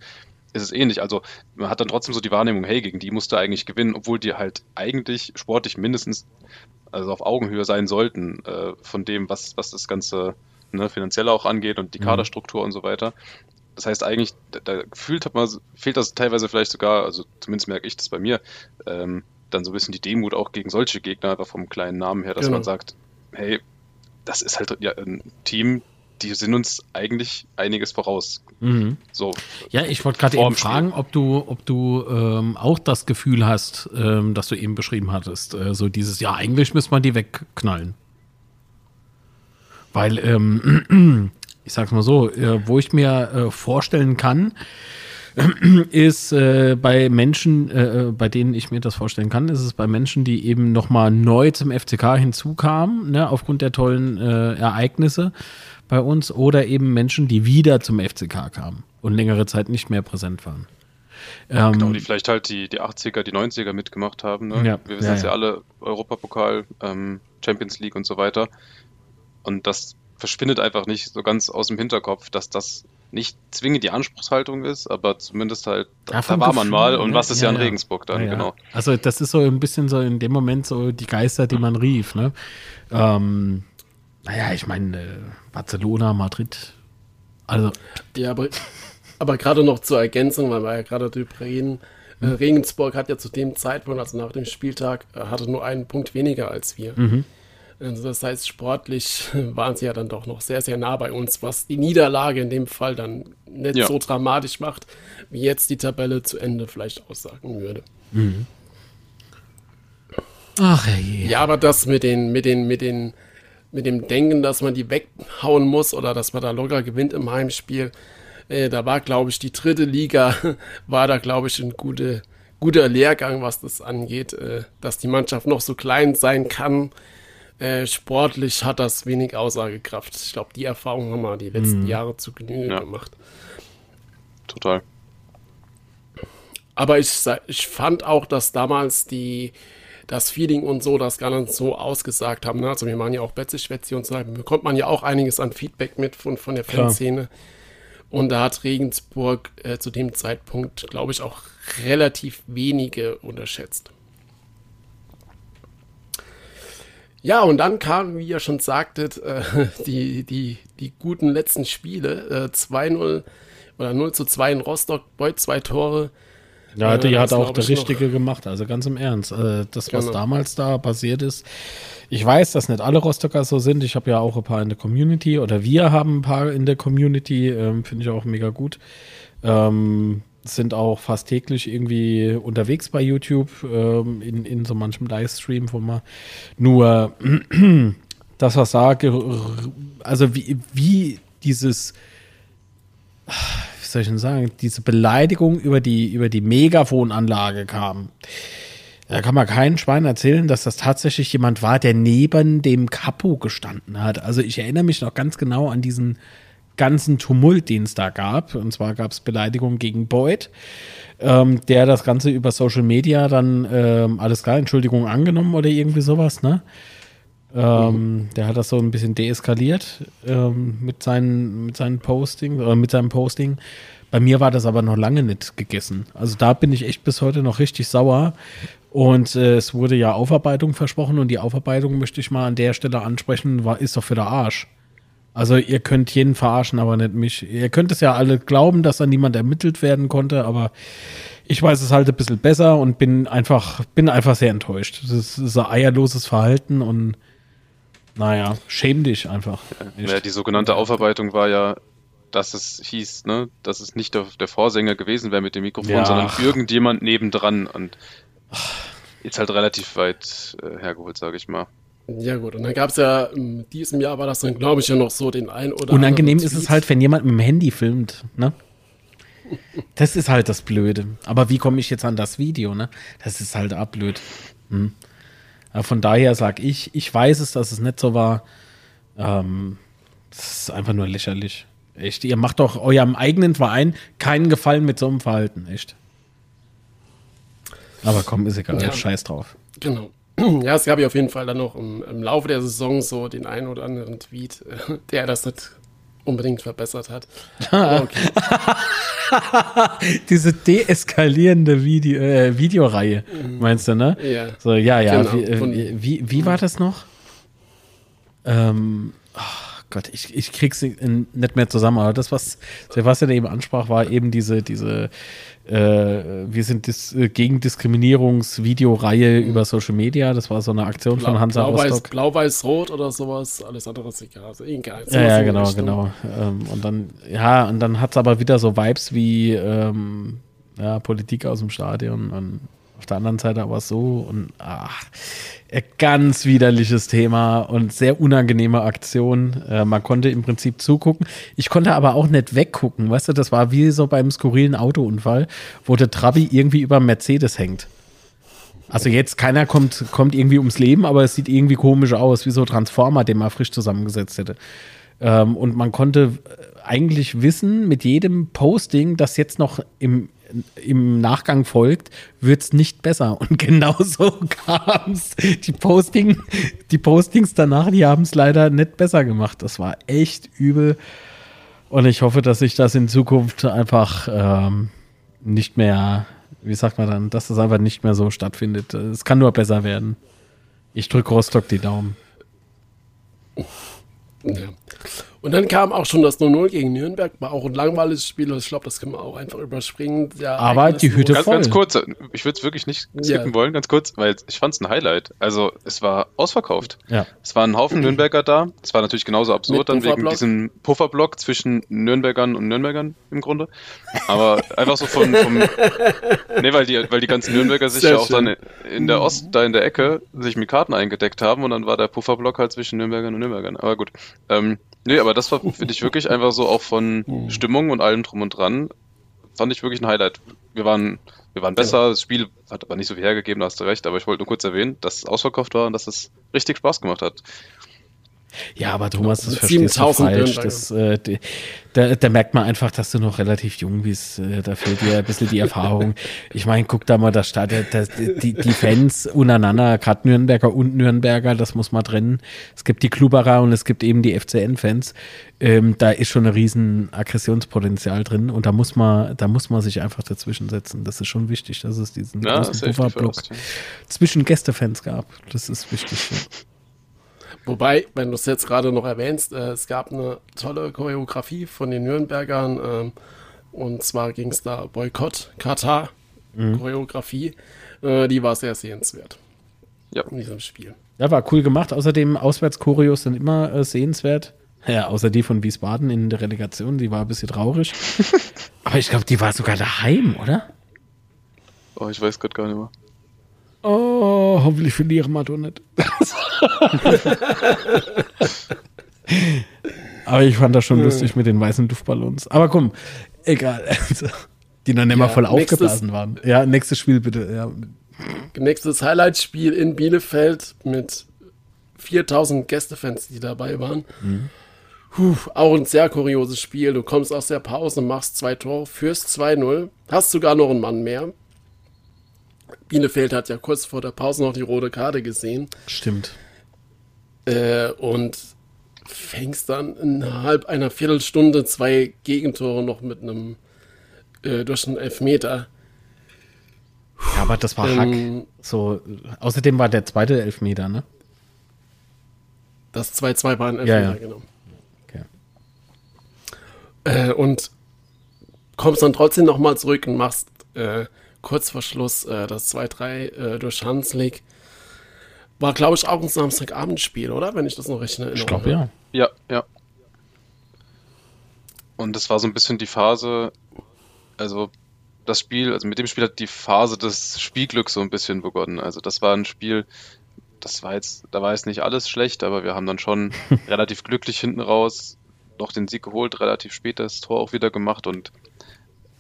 ist es ähnlich. Also man hat dann trotzdem so die Wahrnehmung, hey, gegen die musst du eigentlich gewinnen, obwohl die halt eigentlich sportlich mindestens also auf Augenhöhe sein sollten äh, von dem, was, was das Ganze ne, finanziell auch angeht und die Mhm. Kaderstruktur und so weiter. Das heißt eigentlich, da, da gefühlt hat man, fehlt das teilweise vielleicht sogar, also zumindest merke ich das bei mir, ähm, dann so ein bisschen die Demut auch gegen solche Gegner, einfach vom kleinen Namen her, dass Genau. man sagt, hey, das ist halt ja, ein Team, die sind uns eigentlich einiges voraus. Mhm. So, Ja, ich wollte gerade eben fragen, ob du, ob du ähm, auch das Gefühl hast, ähm, das du eben beschrieben hattest. Äh, so dieses, ja, eigentlich müsste man die wegknallen. Weil, ähm, ich sag's mal so, äh, wo ich mir äh, vorstellen kann, ist äh, bei Menschen, äh, äh, bei denen ich mir das vorstellen kann, ist es bei Menschen, die eben nochmal neu zum FCK hinzukamen, ne, aufgrund der tollen äh, Ereignisse bei uns, oder eben Menschen, die wieder zum FCK kamen und längere Zeit nicht mehr präsent waren. Ähm, genau, die vielleicht halt die, die 80er, die 90er mitgemacht haben. Ne? Ja, Wir wissen ja, es ja, ja. alle, Europapokal, ähm, Champions League und so weiter. Und das verschwindet einfach nicht so ganz aus dem Hinterkopf, dass das nicht zwingend die Anspruchshaltung ist, aber zumindest halt, da, Ja, da war man Gefühl, mal und ne? was ist ja, Ja, in ja. Regensburg dann, Ja, ja. genau. Also das ist so ein bisschen so in dem Moment so die Geister, die man rief. Ne? Ähm, naja, ich meine, äh, Barcelona, Madrid. Also, Ja, aber, aber gerade noch zur Ergänzung, weil wir ja gerade drüber reden. Äh, Regensburg hat ja zu dem Zeitpunkt, also nach dem Spieltag, äh, hatte nur einen Punkt weniger als wir. Also das heißt, sportlich waren sie ja dann doch noch sehr, sehr nah bei uns, was die Niederlage in dem Fall dann nicht Ja. so dramatisch macht, wie jetzt die Tabelle zu Ende vielleicht aussagen würde. ach je. Ja, aber das mit den, mit den, mit den, mit dem Denken, dass man die weghauen muss oder dass man da locker gewinnt im Heimspiel, äh, da war, glaube ich, die dritte Liga, war da, glaube ich, ein gute, guter Lehrgang, was das angeht, äh, dass die Mannschaft noch so klein sein kann. Äh, sportlich hat das wenig Aussagekraft. Ich glaube, die Erfahrung haben wir die letzten Jahre zu Genüge Ja. gemacht. Total. Aber ich, ich fand auch, dass damals die, das Feeling und so das gar nicht so ausgesagt haben. Ne? Also wir machen ja auch Betze-Schwätze und so, da bekommt man ja auch einiges an Feedback mit von, von der Klar. Fanszene. Und da hat Regensburg äh, zu dem Zeitpunkt, glaube ich, auch relativ wenige unterschätzt. Ja, und dann kamen, wie ihr schon sagtet, äh, die, die, die guten letzten Spiele. Äh, 2-0 oder 0 zu 2 in Rostock, Beuth zwei Tore. Ja, Äh, die hat auch der ich noch. Richtige gemacht, also ganz im Ernst. Äh, das, was Genau. damals da passiert ist, ich weiß, dass nicht alle Rostocker so sind. Ich habe ja auch ein paar in der Community oder wir haben ein paar in der Community, ähm, finde ich auch mega gut. Ähm, sind auch fast täglich irgendwie unterwegs bei YouTube ähm, in, in so manchem Livestream, wo man nur das, was sage, also wie, wie dieses wie soll ich denn sagen, diese Beleidigung über die, über die Megafonanlage kam. Da kann man keinen Schwein erzählen, dass das tatsächlich jemand war, der neben dem Capo gestanden hat. Also ich erinnere mich noch ganz genau an diesen ganzen Tumult, den es da gab. Und zwar gab es Beleidigungen gegen Boyd, ähm, der das Ganze über Social Media dann ähm, alles klar, Entschuldigung angenommen oder irgendwie sowas, ne? Ähm, Der hat das so ein bisschen deeskaliert ähm, mit, seinen, mit seinen Posting oder mit seinem Posting. Bei mir war das aber noch lange nicht gegessen. Also da bin ich echt bis heute noch richtig sauer. Und äh, es wurde ja Aufarbeitung versprochen und die Aufarbeitung möchte ich mal an der Stelle ansprechen, war, ist doch für der Arsch. Also ihr könnt jeden verarschen, aber nicht mich. Ihr könnt es ja alle glauben, dass da niemand ermittelt werden konnte, aber ich weiß es halt ein bisschen besser und bin einfach, bin einfach sehr enttäuscht. Das ist ein eierloses Verhalten und naja, schäm dich einfach. Echt. Ja, die sogenannte Aufarbeitung war ja, dass es hieß, ne, dass es nicht der, der Vorsänger gewesen wäre mit dem Mikrofon, Ja. sondern irgendjemand nebendran und ist halt relativ weit äh, hergeholt, sage ich mal. Ja gut, und dann gab es ja, in diesem Jahr war das dann, glaube ich, ja noch so den ein oder Unangenehm ist es halt, wenn jemand mit dem Handy filmt, ne? Das ist halt das Blöde. Aber wie komme ich jetzt an das Video, ne? Das ist halt abblöd. Hm. Von daher sage ich, ich weiß es, dass es nicht so war. Ähm, das ist einfach nur lächerlich. Echt, ihr macht doch eurem eigenen Verein keinen Gefallen mit so einem Verhalten, echt. Aber komm, ist egal, Ja. scheiß drauf. Genau. Ja, es gab ja auf jeden Fall dann noch im, im Laufe der Saison so den einen oder anderen Tweet, äh, der das nicht unbedingt verbessert hat. Aber okay. Diese deeskalierende Video, äh, Videoreihe, meinst du, ne? Ja. So, ja, ja. Genau. Wie, äh, wie, wie, war das noch? Ähm, ach Gott, ich, ich krieg's nicht mehr zusammen, aber das, was Sebastian eben ansprach, war eben diese, diese äh, wir sind dis äh, gegen Diskriminierungsvideoreihe über Social Media. Das war so eine Aktion von Hansa Blau-Weiß, Rostock. Blau-Weiß-Rot oder sowas, alles andere ist egal. Also egal. Ja, ja, genau, Richtung. genau. Ähm, und dann, ja, und dann hat es aber wieder so Vibes wie ähm, ja, Politik aus dem Stadion und auf der anderen Seite aber so und ach, ein ganz widerliches Thema und sehr unangenehme Aktion. Äh, man konnte im Prinzip zugucken. Ich konnte aber auch nicht weggucken, weißt du, das war wie so beim skurrilen Autounfall, wo der Trabi irgendwie über Mercedes hängt. Also jetzt keiner kommt, kommt irgendwie ums Leben, aber es sieht irgendwie komisch aus, wie so Transformer, den man frisch zusammengesetzt hätte. Ähm, und man konnte eigentlich wissen, mit jedem Posting, das jetzt noch im, im Nachgang folgt, wird es nicht besser. Und genau so kam es. Die, Posting, die Postings danach, die haben es leider nicht besser gemacht. Das war echt übel. Und ich hoffe, dass sich das in Zukunft einfach ähm, nicht mehr, wie sagt man dann, dass das einfach nicht mehr so stattfindet. Es kann nur besser werden. Ich drücke Rostock die Daumen. Ja. Und dann kam auch schon das 0-0 gegen Nürnberg, war auch ein langweiliges Spiel, ich glaube, das können wir auch einfach überspringen. Der Aber die Hütte Ganz, voll. ganz kurz, ich würde es wirklich nicht skippen Ja. wollen, ganz kurz, weil ich fand es ein Highlight. Also es war ausverkauft. Ja. Es waren ein Haufen Nürnberger da. Es war natürlich genauso Mit absurd dann wegen diesem Pufferblock zwischen Nürnbergern und Nürnbergern im Grunde. Aber einfach so von, vom, nee, weil die, weil die ganzen Nürnberger sich Sehr ja auch schön. dann in der Ost, da in der Ecke, sich mit Karten eingedeckt haben und dann war der Pufferblock halt zwischen Nürnbergern und Nürnbergern. Aber gut. Ähm, nee, aber das war, finde ich wirklich einfach so auch von Stimmung und allem drum und dran, fand ich wirklich ein Highlight. Wir waren, wir waren besser, das Spiel hat aber nicht so viel hergegeben, da hast du recht, aber ich wollte nur kurz erwähnen, dass es ausverkauft war und dass es richtig Spaß gemacht hat. Ja, aber Thomas, das verstehst du 7000 falsch. Das, äh, da, da merkt man einfach, dass du noch relativ jung bist. Äh, da fehlt dir ein bisschen die Erfahrung. Ich meine, guck da mal, da das, die, die Fans untereinander, gerade Nürnberger und Nürnberger, das muss man trennen. Es gibt die Klubberer und es gibt eben die FCN-Fans. Ähm, da ist schon ein riesen Aggressionspotenzial drin und da muss man, da muss man sich einfach dazwischen setzen. Das ist schon wichtig, dass es diesen Ja, großen Pufferblock zwischen Gästefans gab. Das ist wichtig. Ja. Wobei, wenn du es jetzt gerade noch erwähnst, äh, es gab eine tolle Choreografie von den Nürnbergern. Ähm, und zwar ging es da Boykott, Katar, Mhm. Choreografie. Äh, die war sehr sehenswert Ja. in diesem Spiel. Ja, war cool gemacht. Außerdem Auswärtschorios sind immer äh, sehenswert. Ja, außer die von Wiesbaden in der Relegation, die war ein bisschen traurig. Aber ich glaube, die war sogar daheim, oder? Oh, ich weiß gerade gar nicht mehr. Oh, hoffentlich verlieren wir doch nicht. Aber ich fand das schon lustig mit den weißen Luftballons. Aber komm, egal. Also, die nicht mal Ja, voll aufgeblasen waren. Ja, nächstes Spiel bitte. Ja. Nächstes Highlight-Spiel in Bielefeld mit 4000 Gästefans, die dabei waren. Puh, auch ein sehr kurioses Spiel. Du kommst aus der Pause, machst zwei Tore, führst 2-0, hast sogar noch einen Mann mehr. Bielefeld hat ja kurz vor der Pause noch die rote Karte gesehen Stimmt. äh, und fängst dann innerhalb einer Viertelstunde zwei Gegentore noch mit einem äh, durch einen Elfmeter. Ja, aber das war Ähm, Hack. So, außerdem war der zweite Elfmeter, ne? Das 2-2 war ein Ja, Elfmeter, ja. genau. Okay. Äh, und kommst dann trotzdem nochmal zurück und machst äh, kurz vor Schluss äh, das 2-3 äh, durch Hanslik. War, glaube ich, auch ein Samstagabendspiel, oder? Wenn ich das noch recht in Erinnerung Ich glaube, ja. Ja, ja. Und das war so ein bisschen die Phase, also das Spiel, also mit dem Spiel hat die Phase des Spielglücks so ein bisschen begonnen. Also das war ein Spiel, das war jetzt, da war jetzt nicht alles schlecht, aber wir haben dann schon relativ glücklich hinten raus noch den Sieg geholt, relativ spät das Tor auch wieder gemacht und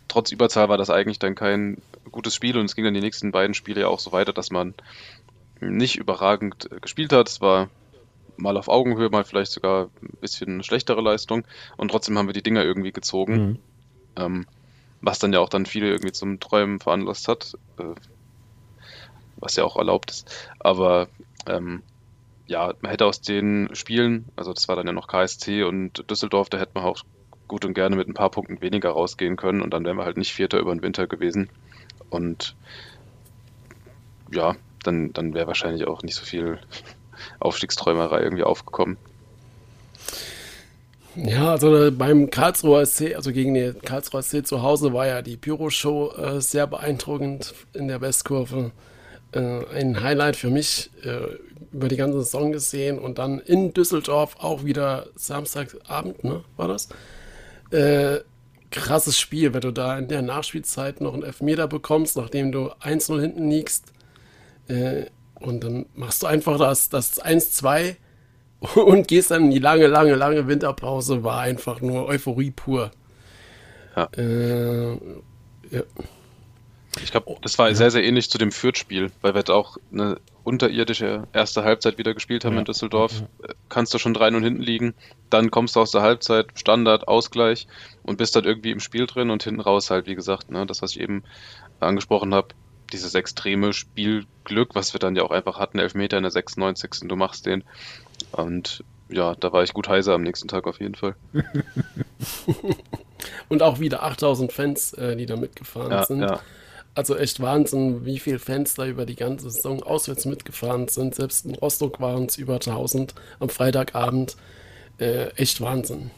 trotz Überzahl war das eigentlich dann kein gutes Spiel und es ging dann die nächsten beiden Spiele ja auch so weiter, dass man nicht überragend äh, gespielt hat. Es war mal auf Augenhöhe, mal vielleicht sogar ein bisschen schlechtere Leistung. Und trotzdem haben wir die Dinger irgendwie gezogen. Mhm. Ähm, was dann ja auch dann viele irgendwie zum Träumen veranlasst hat. Äh, was ja auch erlaubt ist. Aber ähm, ja, man hätte aus den Spielen, also das war dann ja noch KSC und Düsseldorf, da hätte man auch gut und gerne mit ein paar Punkten weniger rausgehen können und dann wären wir halt nicht Vierter über den Winter gewesen. Und ja, dann, dann wäre wahrscheinlich auch nicht so viel Aufstiegsträumerei irgendwie aufgekommen. Ja, also beim Karlsruher SC, also gegen den Karlsruher SC zu Hause, war ja die Pyro-Show äh, sehr beeindruckend in der Westkurve. Äh, ein Highlight für mich äh, über die ganze Saison gesehen und dann in Düsseldorf auch wieder Samstagabend, ne, war das? Äh, krasses Spiel, wenn du da in der Nachspielzeit noch einen Elfmeter bekommst, nachdem du 1-0 hinten liegst. Äh, und dann machst du einfach das, das 1-2 und gehst dann in die lange, lange, lange Winterpause. War einfach nur Euphorie pur. Ja. Äh, ja. Ich glaube, das war ja. sehr, sehr ähnlich zu dem Fürth-Spiel, weil wir da auch eine unterirdische erste Halbzeit wieder gespielt haben ja. in Düsseldorf. Ja. Kannst du schon 3-0 hinten liegen, dann kommst du aus der Halbzeit, Standard, Ausgleich und bist dann irgendwie im Spiel drin und hinten raus halt, wie gesagt, ne, das, was ich eben angesprochen habe, dieses extreme Spielglück, was wir dann ja auch einfach hatten, Elfmeter in der 96. Du machst den. Und ja, da war ich gut heiser am nächsten Tag auf jeden Fall. und auch wieder 8000 Fans, äh, die da mitgefahren ja, sind. Ja. Also echt Wahnsinn, wie viele Fans da über die ganze Saison auswärts mitgefahren sind. Selbst in Rostock waren es über 1000 am Freitagabend. Äh, echt Wahnsinn.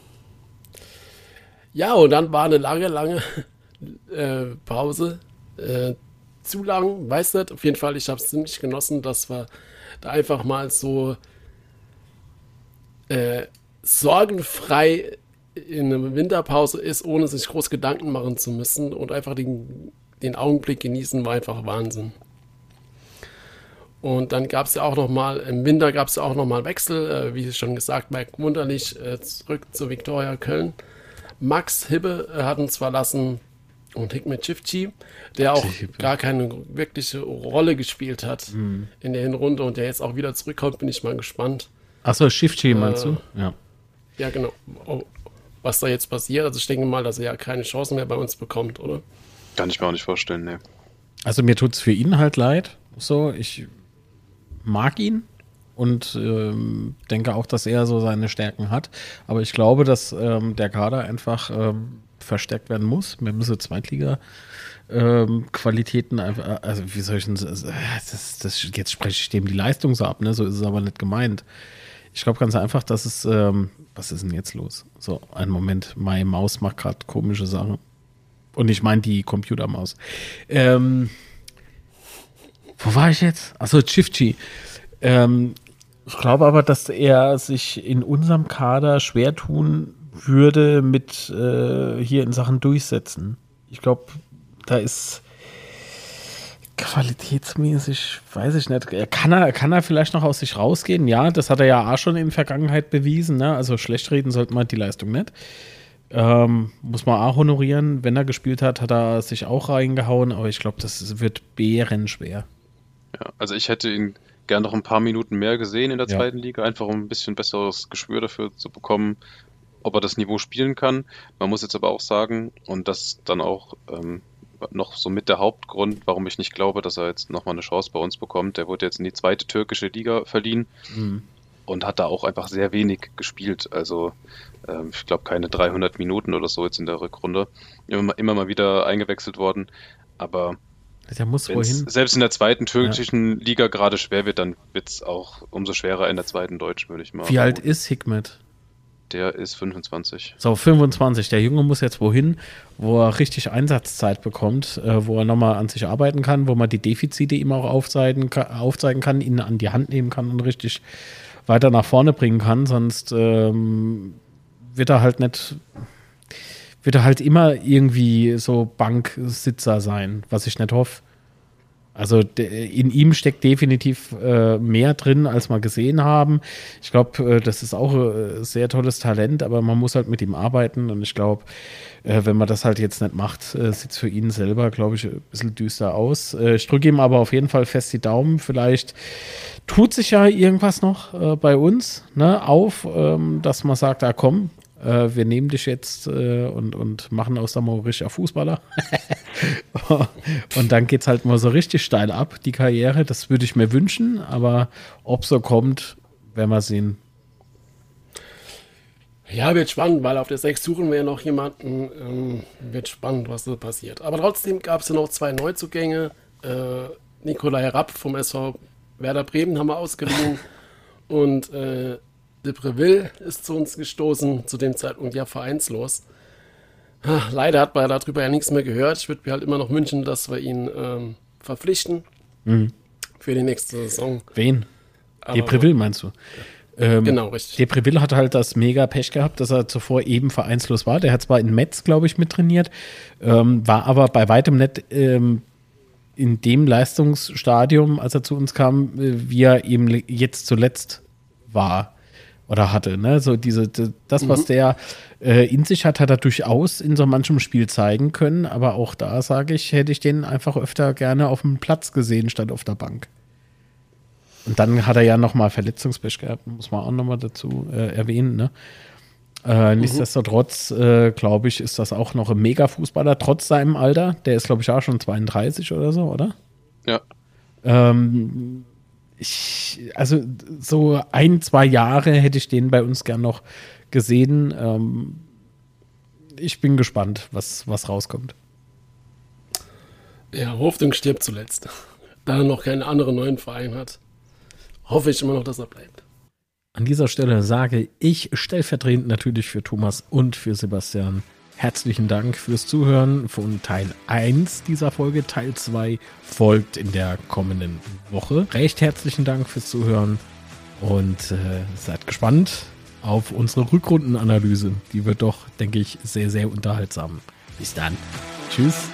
Ja, und dann war eine lange, lange äh, Pause. Äh, zu lang, weiß nicht. Auf jeden Fall, ich habe es ziemlich genossen, dass wir da einfach mal so äh, sorgenfrei in einer Winterpause ist, ohne sich groß Gedanken machen zu müssen und einfach den den Augenblick genießen war einfach Wahnsinn. Und dann gab es ja auch noch mal, im Winter gab es ja auch noch mal Wechsel, äh, wie schon gesagt, Mike Wunderlich äh, zurück zu Viktoria Köln. Max Hibbe äh, hat uns verlassen und Hikmet Chifchi, der auch gar keine wirkliche Rolle gespielt hat mhm. in der Hinrunde und der jetzt auch wieder zurückkommt, bin ich mal gespannt. Achso, Chifchi meinst du? Äh, ja. Ja, genau. Oh, was da jetzt passiert. Also ich denke mal, dass er ja keine Chance mehr bei uns bekommt, oder? Kann ich mir auch nicht vorstellen, ne. Also mir tut es für ihn halt leid. So, ich mag ihn und ähm, denke auch, dass er so seine Stärken hat. Aber ich glaube, dass ähm, der Kader einfach ähm, verstärkt werden muss. Wir müssen Zweitliga. Ähm, Qualitäten einfach, also wie soll ich denn, das, das, jetzt spreche ich dem die Leistung so ab, ne? So ist es aber nicht gemeint. Ich glaube ganz einfach, dass es, ähm, was ist denn jetzt los? So, einen Moment, meine Maus macht gerade komische Sachen. Und ich meine die Computermaus. Ähm, wo war ich jetzt? Achso, Chifchi. Ähm, ich glaube aber, dass er sich in unserem Kader schwer tun würde mit äh, hier in Sachen durchsetzen. Ich glaube, da ist qualitätsmäßig, weiß ich nicht. Kann er, kann er vielleicht noch aus sich rausgehen? Ja, das hat er ja auch schon in der Vergangenheit bewiesen. Ne? Also schlecht reden sollte man die Leistung nicht. Ähm, muss man auch honorieren. Wenn er gespielt hat, hat er sich auch reingehauen, aber ich glaube, das wird bärenschwer. Ja, also ich hätte ihn gern noch ein paar Minuten mehr gesehen in der ja. zweiten Liga, einfach um ein bisschen besseres Gespür dafür zu bekommen, ob er das Niveau spielen kann. Man muss jetzt aber auch sagen, und das dann auch ähm, noch so mit der Hauptgrund, warum ich nicht glaube, dass er jetzt nochmal eine Chance bei uns bekommt. Der wurde jetzt in die zweite türkische Liga verliehen. Mhm und hat da auch einfach sehr wenig gespielt. Also ähm, ich glaube keine 300 Minuten oder so jetzt in der Rückrunde. Immer, immer mal wieder eingewechselt worden, aber der muss wohin. Selbst in der zweiten türkischen ja. Liga gerade schwer wird, dann wird es auch umso schwerer in der zweiten deutschen, würde ich mal. Wie alt ist Hikmet? Der ist 25. So, 25. Der Junge muss jetzt wohin, wo er richtig Einsatzzeit bekommt, äh, wo er nochmal an sich arbeiten kann, wo man die Defizite ihm auch aufzeigen aufzeigen kann, ihn an die Hand nehmen kann und richtig weiter nach vorne bringen kann, sonst ähm, wird er halt nicht, wird er halt immer irgendwie so Banksitzer sein, was ich nicht hoffe. Also in ihm steckt definitiv äh, mehr drin, als wir gesehen haben. Ich glaube, äh, das ist auch ein äh, sehr tolles Talent, aber man muss halt mit ihm arbeiten. Und ich glaube, äh, wenn man das halt jetzt nicht macht, äh, sieht es für ihn selber, glaube ich, ein bisschen düster aus. Äh, ich drücke ihm aber auf jeden Fall fest die Daumen. Vielleicht tut sich ja irgendwas noch bei uns ne, auf, ähm, dass man sagt, ah komm, äh, wir nehmen dich jetzt äh, und, und machen aus der Maurisch Fußballer. und dann geht es halt mal so richtig steil ab, die Karriere. Das würde ich mir wünschen, aber ob so kommt, werden wir sehen. Ja, wird spannend, weil auf der 6 suchen wir ja noch jemanden. Ähm, wird spannend, was da passiert. Aber trotzdem gab es ja noch zwei Neuzugänge. Äh, Nikolai Rapp vom SV Werder Bremen haben wir ausgeliehen. und äh, de Breville ist zu uns gestoßen, zu dem Zeitpunkt ja vereinslos. Leider hat man darüber ja nichts mehr gehört. Ich würde mir halt immer noch wünschen, dass wir ihn ähm, verpflichten mhm. für die nächste Saison. Wen? Aber, Depreville meinst du? Ähm, genau, richtig. Depreville hat halt das mega Pech gehabt, dass er zuvor eben vereinslos war. Der hat zwar in Metz, glaube ich, mittrainiert, ähm, war aber bei weitem nicht ähm, in dem Leistungsstadium, als er zu uns kam, äh, wie er eben jetzt zuletzt war oder hatte. Ne? So diese, das, was mhm. der äh, in sich hat, hat er durchaus in so manchem Spiel zeigen können. Aber auch da sage ich, hätte ich den einfach öfter gerne auf dem Platz gesehen, statt auf der Bank. Und dann hat er ja nochmal Verletzungspech gehabt, muss man auch nochmal dazu äh, erwähnen. Ne? Äh, mhm. Nichtsdestotrotz, äh, glaube ich, ist das auch noch ein Mega-Fußballer, trotz seinem Alter. Der ist, glaube ich, auch schon 32 oder so, oder? Ja. Ähm, ich, also so ein, zwei Jahre hätte ich den bei uns gern noch gesehen. Ähm, ich bin gespannt, was, was rauskommt. Ja, Hoffnung stirbt zuletzt. Da er noch keinen anderen neuen Verein hat, hoffe ich immer noch, dass er bleibt. An dieser Stelle sage ich stellvertretend natürlich für Thomas und für Sebastian Herzlichen Dank fürs Zuhören von Teil 1 dieser Folge. Teil 2 folgt in der kommenden Woche. Recht herzlichen Dank fürs Zuhören und äh, seid gespannt auf unsere Rückrundenanalyse. Die wird doch, denke ich, sehr, sehr unterhaltsam. Bis dann. Tschüss.